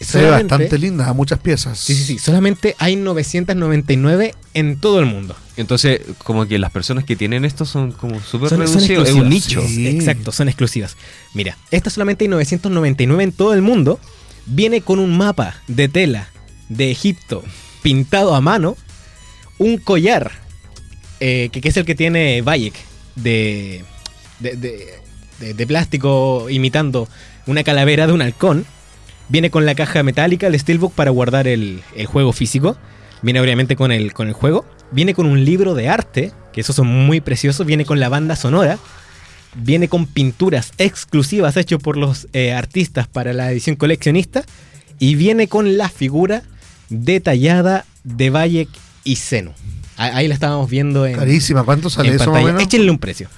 Se ve bastante linda, a muchas piezas. Sí, sí, sí. Solamente hay 999 en todo el mundo. Entonces, como que las personas que tienen esto son como súper reducidos, es un nicho. Sí, Exacto, son exclusivas. Mira, esta solamente hay 999 en todo el mundo. Viene con un mapa de tela de Egipto pintado a mano. Un collar, eh, que, que es el que tiene Bayek, de, de, de- de- de plástico imitando una calavera de un halcón. Viene con la caja metálica, el Steelbook para guardar el, el juego físico. Viene obviamente con el, con el juego. Viene con un libro de arte, que esos son muy preciosos. Viene con la banda sonora. Viene con pinturas exclusivas hechas por los eh, artistas para la edición coleccionista. Y viene con la figura detallada de Bayek y Zeno. Ah, Ahí la estábamos viendo en. Carísima, ¿cuánto sale en eso más o pantalla. menos? Échenle un precio.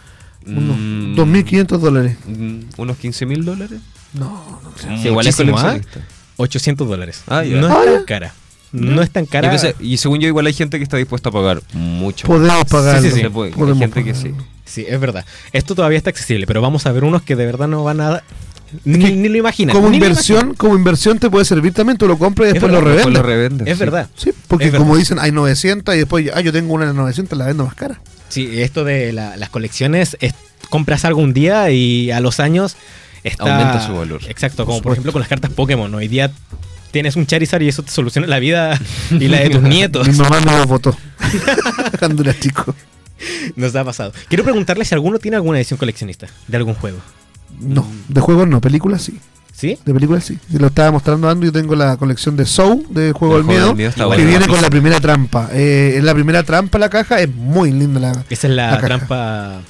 Unos Mm, 2.500 dólares. mm, ¿Unos 15 mil dólares? No, no sé. Sí, igual es Muchísimo, ¿ah? coleccionista. 800 dólares. Ah. No Ah, es ya. tan cara. No es tan cara. Pensé- y según yo, igual hay gente que está dispuesta a pagar mucho. Podemos pagarlo. Sí, sí, sí. Se puede, hay Podemos gente que sí. Sí, es verdad. Esto todavía está accesible, pero vamos a ver unos que de verdad no van a. Ni, que ni lo imaginan. Como ni lo inversión, como inversión te puede servir también, tú lo compras y Es después lo revendes. Después lo revendes, Es sí. verdad. Sí, porque como dicen, hay 900 y después, ah, yo tengo una de 900, la vendo más cara. Sí, esto de la- las colecciones, es- compras algo un día y a los años está... Aumenta su valor. Exacto, como Por ejemplo con las cartas Pokémon. Hoy día tienes un Charizard y eso te soluciona la vida y la de tus nietos. Mi mamá no lo votó cuando era chico. Nos ha pasado. Quiero preguntarle si alguno tiene alguna edición coleccionista de algún juego. No, de juegos no, películas sí. ¿Sí? De películas sí. Lo estaba mostrando Andrew. Yo tengo la colección de Soul, de Juego del Miedo, Miedo que bueno. viene con la primera trampa. Eh, en la primera trampa la caja es muy linda la, Esa es la, la caja. trampa...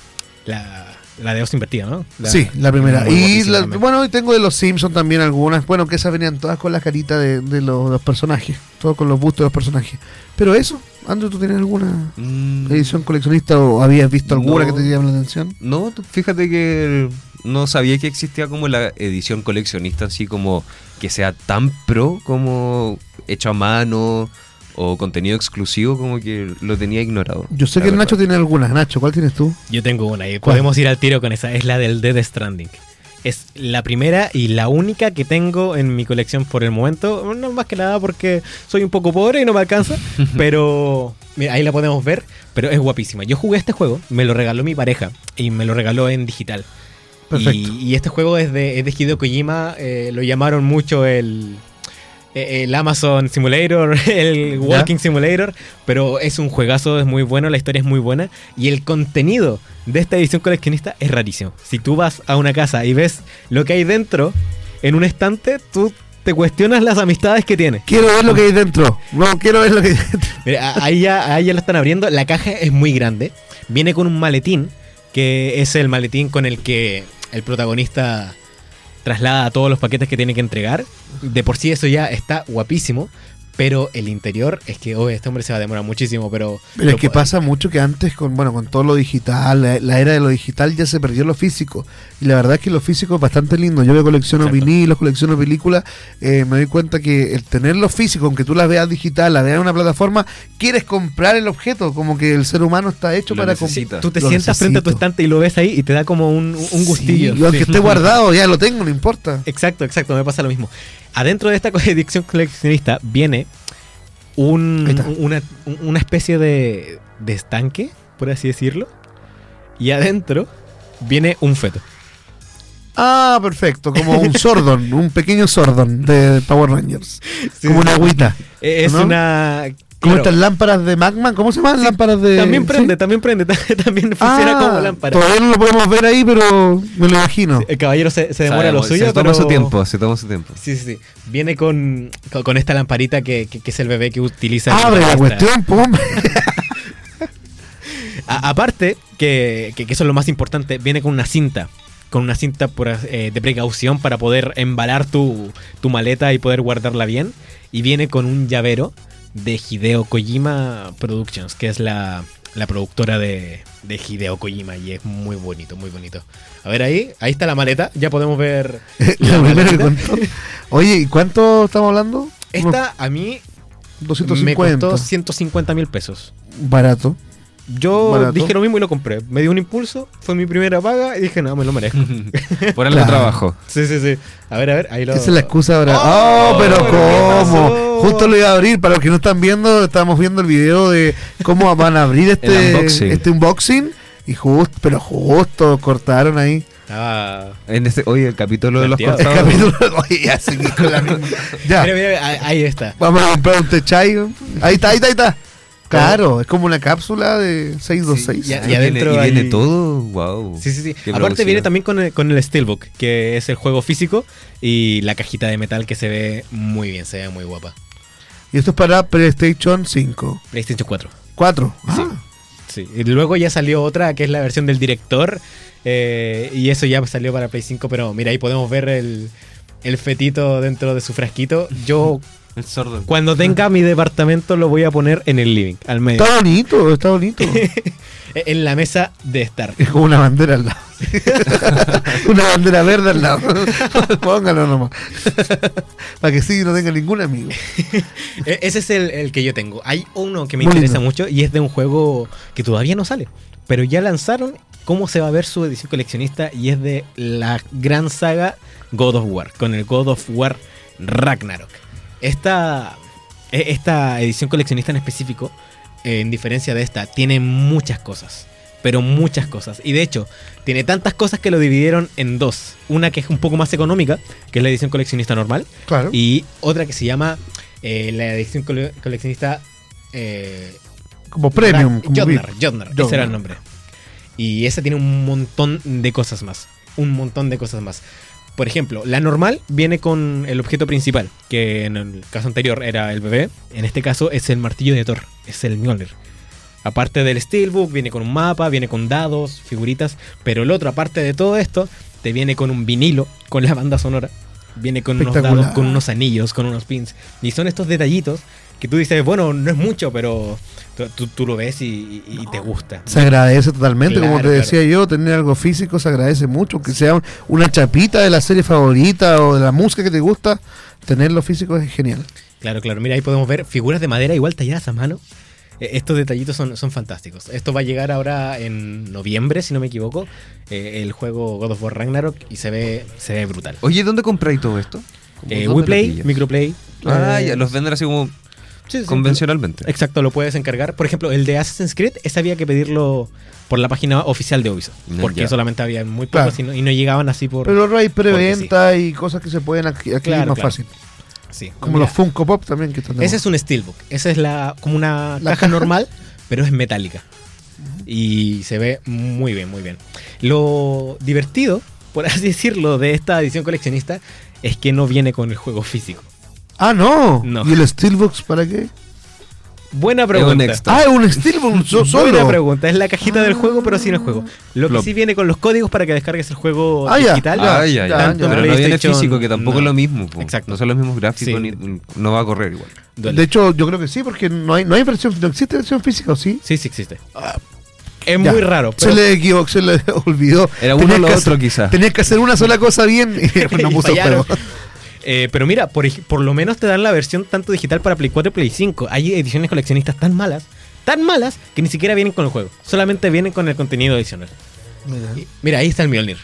La, la de os invertida, ¿no? La- sí, la primera. Y la- bueno, y tengo de los Simpsons también algunas. Bueno, que esas venían todas con la carita de, de los, los personajes. Todos con los bustos de los personajes. Pero eso, Andrew, ¿tú tienes alguna Mm, edición coleccionista o habías visto alguna No. que te llame la atención? No, fíjate que no sabía que existía como la edición coleccionista, así como que sea tan pro como hecho a mano, o contenido exclusivo como que lo tenía ignorado. Yo sé que el verdad. Nacho tiene algunas. Nacho, ¿cuál tienes tú? Yo tengo una y ¿Cuál? podemos ir al tiro con esa. Es la del Dead Stranding. Es la primera y la única que tengo en mi colección por el momento. No más que nada porque soy un poco pobre y no me alcanza. pero mira, ahí la podemos ver. Pero es guapísima. Yo jugué este juego, me lo regaló mi pareja y me lo regaló en digital. Perfecto. Y, y este juego es de, es de Hideo Kojima. eh, lo llamaron mucho el, eh, el Amazon Simulator, el Walking Simulator. Pero es un juegazo, es muy bueno, la historia es muy buena. Y el contenido de esta edición coleccionista es rarísimo. Si tú vas a una casa y ves lo que hay dentro, en un estante, tú te cuestionas las amistades que tiene. Quiero ver lo que hay dentro. No, quiero ver lo que hay dentro. Mira, ahí ya, ahí ya lo están abriendo. La caja es muy grande. Viene con un maletín, que es el maletín con el que el protagonista traslada todos los paquetes que tiene que entregar. De por sí eso ya está guapísimo. Pero el interior es que, oh, este hombre se va a demorar muchísimo, pero... Pero es lo que pasa mucho que antes, con bueno con todo lo digital, la, la era de lo digital, ya se perdió lo físico. Y la verdad es que lo físico es bastante lindo. Yo que colecciono Exacto. vinilos, colecciono películas, eh, me doy cuenta que el tener lo físico, aunque tú las veas digital, las veas en una plataforma, quieres comprar el objeto, como que el ser humano está hecho Lo para necesita. Tú te Lo sientas frente a tu estante y lo ves ahí y te da como un, un gustillo. Sí, y aunque Sí. esté guardado, ya lo tengo, no importa. Exacto, exacto, me pasa lo mismo. Adentro de esta edición coleccionista viene un, una, una especie de, de estanque, por así decirlo. Y adentro viene un feto. Ah, perfecto, como un Sordon, un pequeño Sordon de Power Rangers. Sí, como una agüita. Es ¿no? una... Como claro, estas lámparas de Magma, ¿cómo se llaman? lámparas de. también prende, ¿sí? también prende, también funciona Ah, como lámpara. Todavía no lo podemos ver ahí, pero me lo imagino. El caballero se, se demora Sabemos, lo suyo, Se toma pero... su tiempo, se toma su tiempo. Sí, sí, sí. Viene con, con, con esta lamparita que, que- que es el bebé que utiliza. el Abre la cuestión. A- aparte, que, que- que eso es lo más importante, viene con una cinta. Con una cinta por, eh, de precaución para poder embalar tu, tu maleta y poder guardarla bien. Y viene con un llavero de Hideo Kojima Productions, que es la, la productora de, de Hideo Kojima. Y es muy bonito, muy bonito. A ver ahí, ahí está la maleta. Ya podemos ver. la maleta. Oye, ¿y cuánto estamos hablando? Esta a mí Unos me 250. costó 150 mil pesos. Barato. Yo Barato. dije lo mismo y lo compré. Me dio un impulso, fue mi primera paga y dije, no, me lo merezco. Por algo Claro. trabajo. sí, sí, sí. A ver, a ver, ahí lo. Esa es la excusa ahora. Oh, ¡Oh, pero pero ¿qué cómo! Justo lo iba a abrir. Para los que no están viendo, estamos viendo el video de cómo van a abrir este unboxing. este unboxing. Y justo, pero justo cortaron ahí. Ah. En este, oye, el capítulo de los Planteado. El cortados. capítulo. Oye, ya. Ya. Mira, mira, ahí, ahí está. Vamos a comprar un techay. Ahí está, ahí está, ahí está. Claro, es como una cápsula de 626. Y- Ah, y viene- adentro y viene hay- todo, wow. Sí, sí, sí. Qué Aparte viene también con el, con el Steelbook, que es el juego físico, y la cajita de metal que se ve muy bien, se ve muy guapa. Y esto es para PlayStation 5. PlayStation 4. 4. Sí. Ah, Sí. Y luego ya salió otra que es la versión del director. eh, y eso ya salió para Play 5. Pero mira, ahí podemos ver el, el fetito dentro de su frasquito. Yo, El sordo. cuando tenga mi departamento, lo voy a poner en el living, al medio. Está bonito, está bonito. En la mesa de estar. Es como una bandera al lado. una bandera verde al lado. Póngalo nomás. Para que sí no tenga ningún amigo. E- Ese es el, el que yo tengo. Hay uno que me Muy interesa lindo. mucho y es de un juego que todavía no sale. Pero ya lanzaron cómo se va a ver su edición coleccionista y es de la gran saga God of War, con el God of War Ragnarok. Esta, e- esta edición coleccionista en específico, en diferencia de esta, tiene muchas cosas. Pero muchas cosas. Y de hecho, tiene tantas cosas que lo dividieron en dos. Una que es un poco más económica, que es la edición coleccionista normal. Claro. Y otra que se llama eh, la edición cole- coleccionista. Eh, Como premium. Como ese era el nombre. Y esa tiene un montón de cosas más. Un montón de cosas más. Por ejemplo, la normal viene con el objeto principal, que en el caso anterior era el bebé. En este caso es el martillo de Thor, es el Mjolnir. Aparte del Steelbook, viene con un mapa, viene con dados, figuritas. Pero el otro, aparte de todo esto, te viene con un vinilo, con la banda sonora. Viene con unos dados, con unos anillos, con unos pins. Y son estos detallitos que tú dices, bueno, no es mucho, pero tú, tú- tú lo ves y, y- y te gusta. Se agradece totalmente, como te Claro, decía yo, tener algo físico se agradece mucho, que sea un- una chapita de la serie favorita o de la música que te gusta, tenerlo físico es genial. Claro, claro. Mira, ahí podemos ver figuras de madera igual talladas a mano. Eh, estos detallitos son, son fantásticos. Esto va a llegar ahora en noviembre, si no me equivoco, eh, el juego God of War Ragnarok y se ve, se ve brutal. Oye, ¿dónde compráis todo esto? Eh, ¿dónde WePlay? Microplay. Ah, eh, ya, los venden así como sí, sí, convencionalmente. Exacto, lo puedes encargar. Por ejemplo, el de Assassin's Creed, ese había que pedirlo por la página oficial de Ubisoft. Porque ya. solamente había muy Claro. pocos y, no, y no llegaban así por. Pero ahora hay porque sí. preventa y cosas que se pueden Claro, más claro. fácil. Sí. Como Mira, los Funko Pop también que están Ese es un Steelbook. Esa es la como una La caja, caja. normal, pero es metálica. Y se ve muy bien, muy bien. Lo divertido, por así decirlo, de esta edición coleccionista es que no viene con el juego físico. Ah, no. No. ¿Y el Steelbox para qué? Buena pregunta. Ah, es un Steelbox so- solo. Buena pregunta. Es la cajita del juego, pero sin el juego. Lo que sí viene con los códigos para que descargues el juego Ah, ya, digital. Ah, ya, ya. tanto Pero no viene físico, que tampoco no. es lo mismo. po. Exacto. No son los mismos gráficos, Sí. ni, no va a correr igual. Duele. De hecho, yo creo que sí, porque no hay, no hay versión, no existe versión física, ¿o sí? Sí, sí existe. es Ya. muy raro. Se le equivocó, se le olvidó. Era uno o lo otro, hacer- quizás. Tenías que hacer una sola cosa bien y no puso juego. Eh, pero mira, por, por lo menos te dan la versión tanto digital para Play 4 y Play 5. Hay ediciones coleccionistas tan malas, tan malas, que ni siquiera vienen con el juego. Solamente vienen con el contenido adicional. Y- Mira, ahí está el Mjolnir.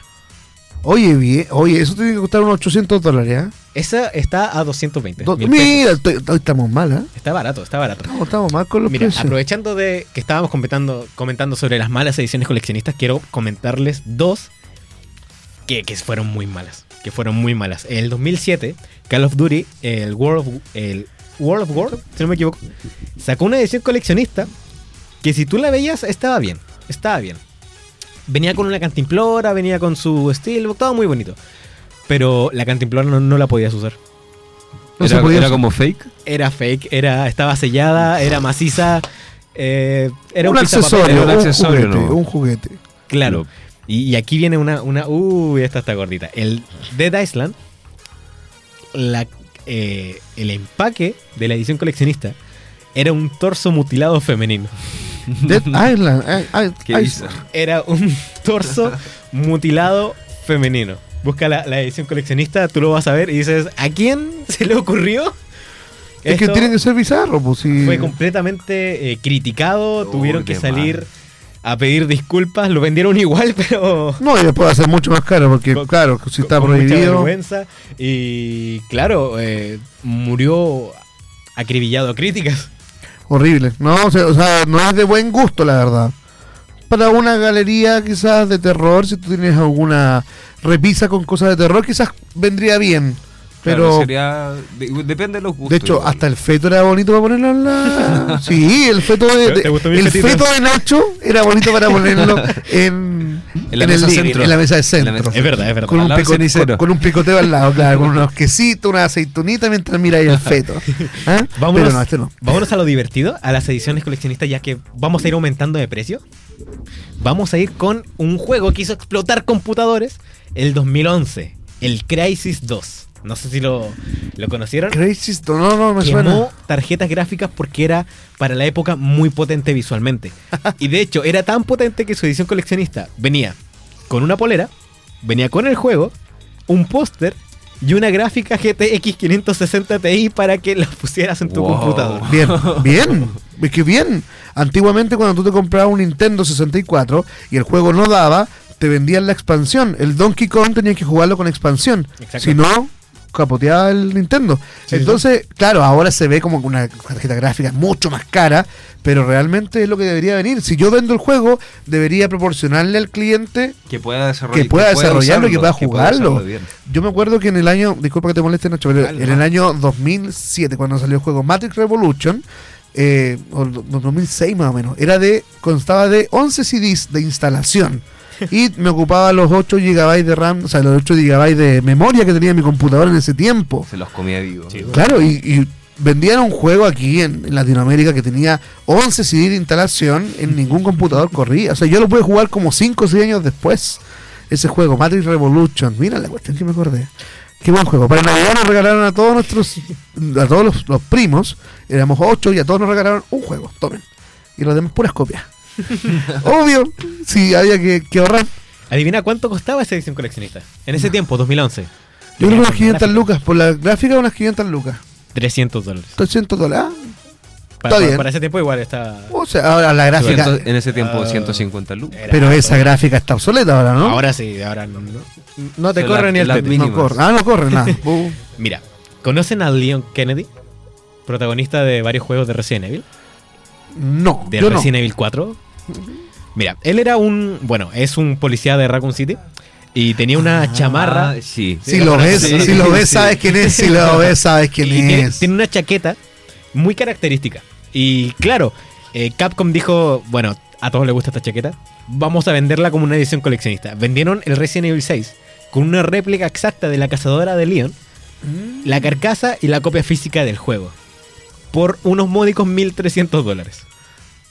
Oye, bien, oye, eso tiene que costar unos 800 dólares, ¿ah? Esa está a 220. Do- Mira, hoy estamos mal, ¿ah? Está barato, está barato. Estamos, estamos mal con los Mira, precios. aprovechando de que estábamos comentando, comentando sobre las malas ediciones coleccionistas, quiero comentarles dos que, que fueron muy malas. Que fueron muy malas. En el 2007, Call of Duty, el World of, el World of War, si no me equivoco, sacó una edición coleccionista que si tú la veías estaba bien. Estaba bien. Venía con una cantimplora, venía con su steelbook, todo muy bonito. Pero la cantimplora no, no la podías usar. No se era, podía era usar. como fake. Era fake, era, estaba sellada, era maciza. eh, era un, un, accesorio, era un un, accesorio, juguete, ¿no? un juguete. Claro. Y, y aquí viene una, una. Uy, esta está gordita. El Dead Island. La, eh, el empaque de la edición coleccionista era un torso mutilado femenino. Dead Island. Qué ay, bizarro. Era un torso mutilado femenino. Busca la, la edición coleccionista, tú lo vas a ver y dices, ¿a quién se le ocurrió? Es que tiene que ser bizarro, pues sí. Fue completamente eh, criticado, Oh, tuvieron que salir mal. A pedir disculpas, lo vendieron igual, pero No, y después va a ser mucho más caro, porque Con- claro, si está con mucha prohibido. vergüenza. Y claro, eh, murió acribillado a críticas. Horrible. No, o sea, o sea, no es de buen gusto, la verdad. Para una galería quizás de terror, si tú tienes alguna repisa con cosas de terror, quizás vendría bien. Pero, Claro, sería, de- depende de los gustos. de hecho, igual. hasta el feto era bonito para ponerlo en la... Sí, el feto de, ¿Te- te gustó mi el fetito? feto de Nacho era bonito para ponerlo en, En la en mesa el centro. en la mesa de En la centro. mesa Es verdad, es verdad. Con un, con, picoteo al lado, claro, con unos quesitos, una aceitunita mientras mira ahí el feto. ¿Ah? Vámonos, Pero no, este no. vámonos a lo divertido, a las ediciones coleccionistas, ya que vamos a ir aumentando de precio. Vamos a ir con un juego que hizo explotar computadores el 2011, el Crisis 2. No sé si lo, lo conocieron. Crazy Stone, no, no me quemó suena. tarjetas gráficas porque era para la época muy potente visualmente. y de hecho, era tan potente que su edición coleccionista venía con una polera, venía con el juego, un póster y una gráfica GTX 560 Ti para que la pusieras en tu Wow. computador. Bien, bien, es que bien. Antiguamente cuando tú te comprabas un Nintendo 64 y el juego no daba, te vendían la expansión. El Donkey Kong tenía que jugarlo con expansión. Si no, capoteaba el Nintendo. Sí, Entonces, claro, ahora se ve como una tarjeta gráfica mucho más cara, pero realmente es lo que debería venir. Si yo vendo el juego, debería proporcionarle al cliente que pueda desarrollar que pueda desarrollarlo y que pueda jugarlo. Yo me acuerdo que en el año, disculpa que te moleste Nacho, pero en el año 2007 cuando salió el juego Matrix Revolution, eh, o do- 2006 más o menos, era de constaba de 11 CDs de instalación y me ocupaba los 8 GB de RAM, o sea, los 8 GB de memoria que tenía mi computador en ese tiempo. Se los comía vivo. Claro, y, y vendían un juego aquí en, en Latinoamérica que tenía 11 CD de instalación, en ningún computador corría. O sea, yo lo pude jugar como 5 o 6 años después. Ese juego, Matrix Revolution. Mira la cuestión que me acordé. Qué buen juego. Para Navidad nos regalaron a todos nuestros, a todos los, los primos, éramos 8 y a todos nos regalaron un juego. Tomen. Y los demás puras copias. Obvio, sí, había que, que ahorrar. Adivina cuánto costaba esa edición coleccionista. En ese tiempo, 2011. Yo creo que unas Con 500 gráfica. lucas, por la gráfica unas 500 lucas. 300 dólares. 300 dólares. Ah, Para, Está para- bien. para ese tiempo igual está... O sea, ahora la gráfica. En ese tiempo Ah, 150 luz. era Pero esa gráfica está obsoleta ahora, ¿no? Ahora sí, ahora no, no, no te corre ni el mínimas. no corre. Ah, no corre nada. Uh. Mira, ¿conocen a Leon Kennedy? Protagonista de varios juegos de Resident Evil. no, De yo no. Resident Evil 4. Mira, él era un. Bueno, es un policía de Raccoon City. Y tenía una chamarra. Ah, sí. Si lo ves, Sí, si lo ves, sí. sabes quién es. Si lo ves, sabes quién y tiene, es. tiene una chaqueta muy característica. Y claro, eh, Capcom dijo: Bueno, a todos les gusta esta chaqueta. Vamos a venderla como una edición coleccionista. Vendieron el Resident Evil 6 con una réplica exacta de la cazadora de Leon, la carcasa y la copia física del juego. Por unos módicos 1300 dólares.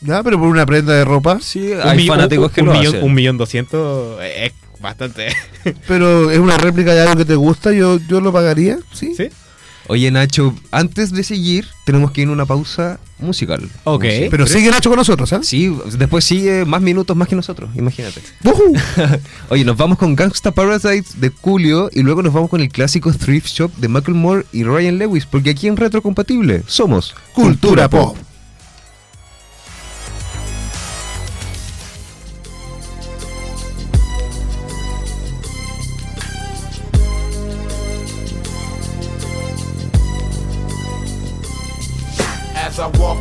Ya, pero por una prenda de ropa. Sí, Un hay mi- fanáticos un- que un lo millón, hacen. Un millón doscientos es bastante. Pero es una réplica de algo que te gusta. Yo, yo lo pagaría. Sí. ¿Sí? Oye, Nacho, antes de seguir, tenemos que ir a una pausa musical. Ok. Pero sigue Nacho con nosotros, ¿ah? Sí, después sigue más minutos más que nosotros, imagínate. Ujú. Oye, nos vamos con Gangsta Parasites de Julio y luego nos vamos con el clásico Thrift Shop de Macklemore y Ryan Lewis, porque aquí en Retrocompatible somos Cultura Pop.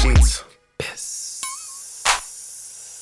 sheets. Piss.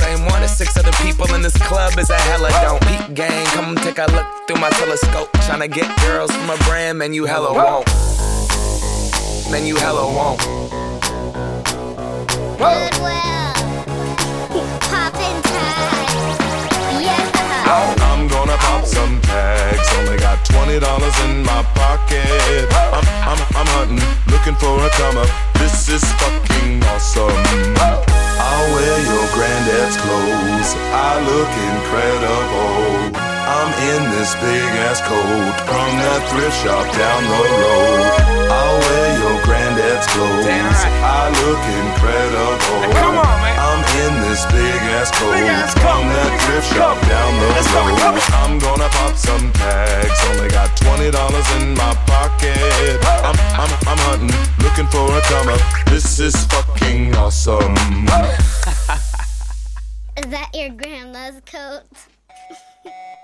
same one as six other people in this club is a hella don't. Peak gang, come take a look through my telescope. Tryna get girls from a brand, man, you hella won't. Man, you hella won't. Goodwill. Poppin' tags. Yeah. Uh-huh. Oh, Pop some tags. Only got twenty dollars in my pocket. I'm, I'm, I'm hunting, looking for a come up. This is fucking awesome. I'll wear your granddad's clothes. I look incredible. I'm in this big ass coat from that thrift shop down the road. I'll wear your granddad's clothes. I look incredible. Come on, man. I'm in this big ass coat Big ass from coat. that thrift shop down the Let's road. come on. I'm gonna pop some tags. Only got twenty dollars in my pocket. I'm, I'm, I'm hunting, looking for a come up. This is fucking awesome. Is that your grandma's coat?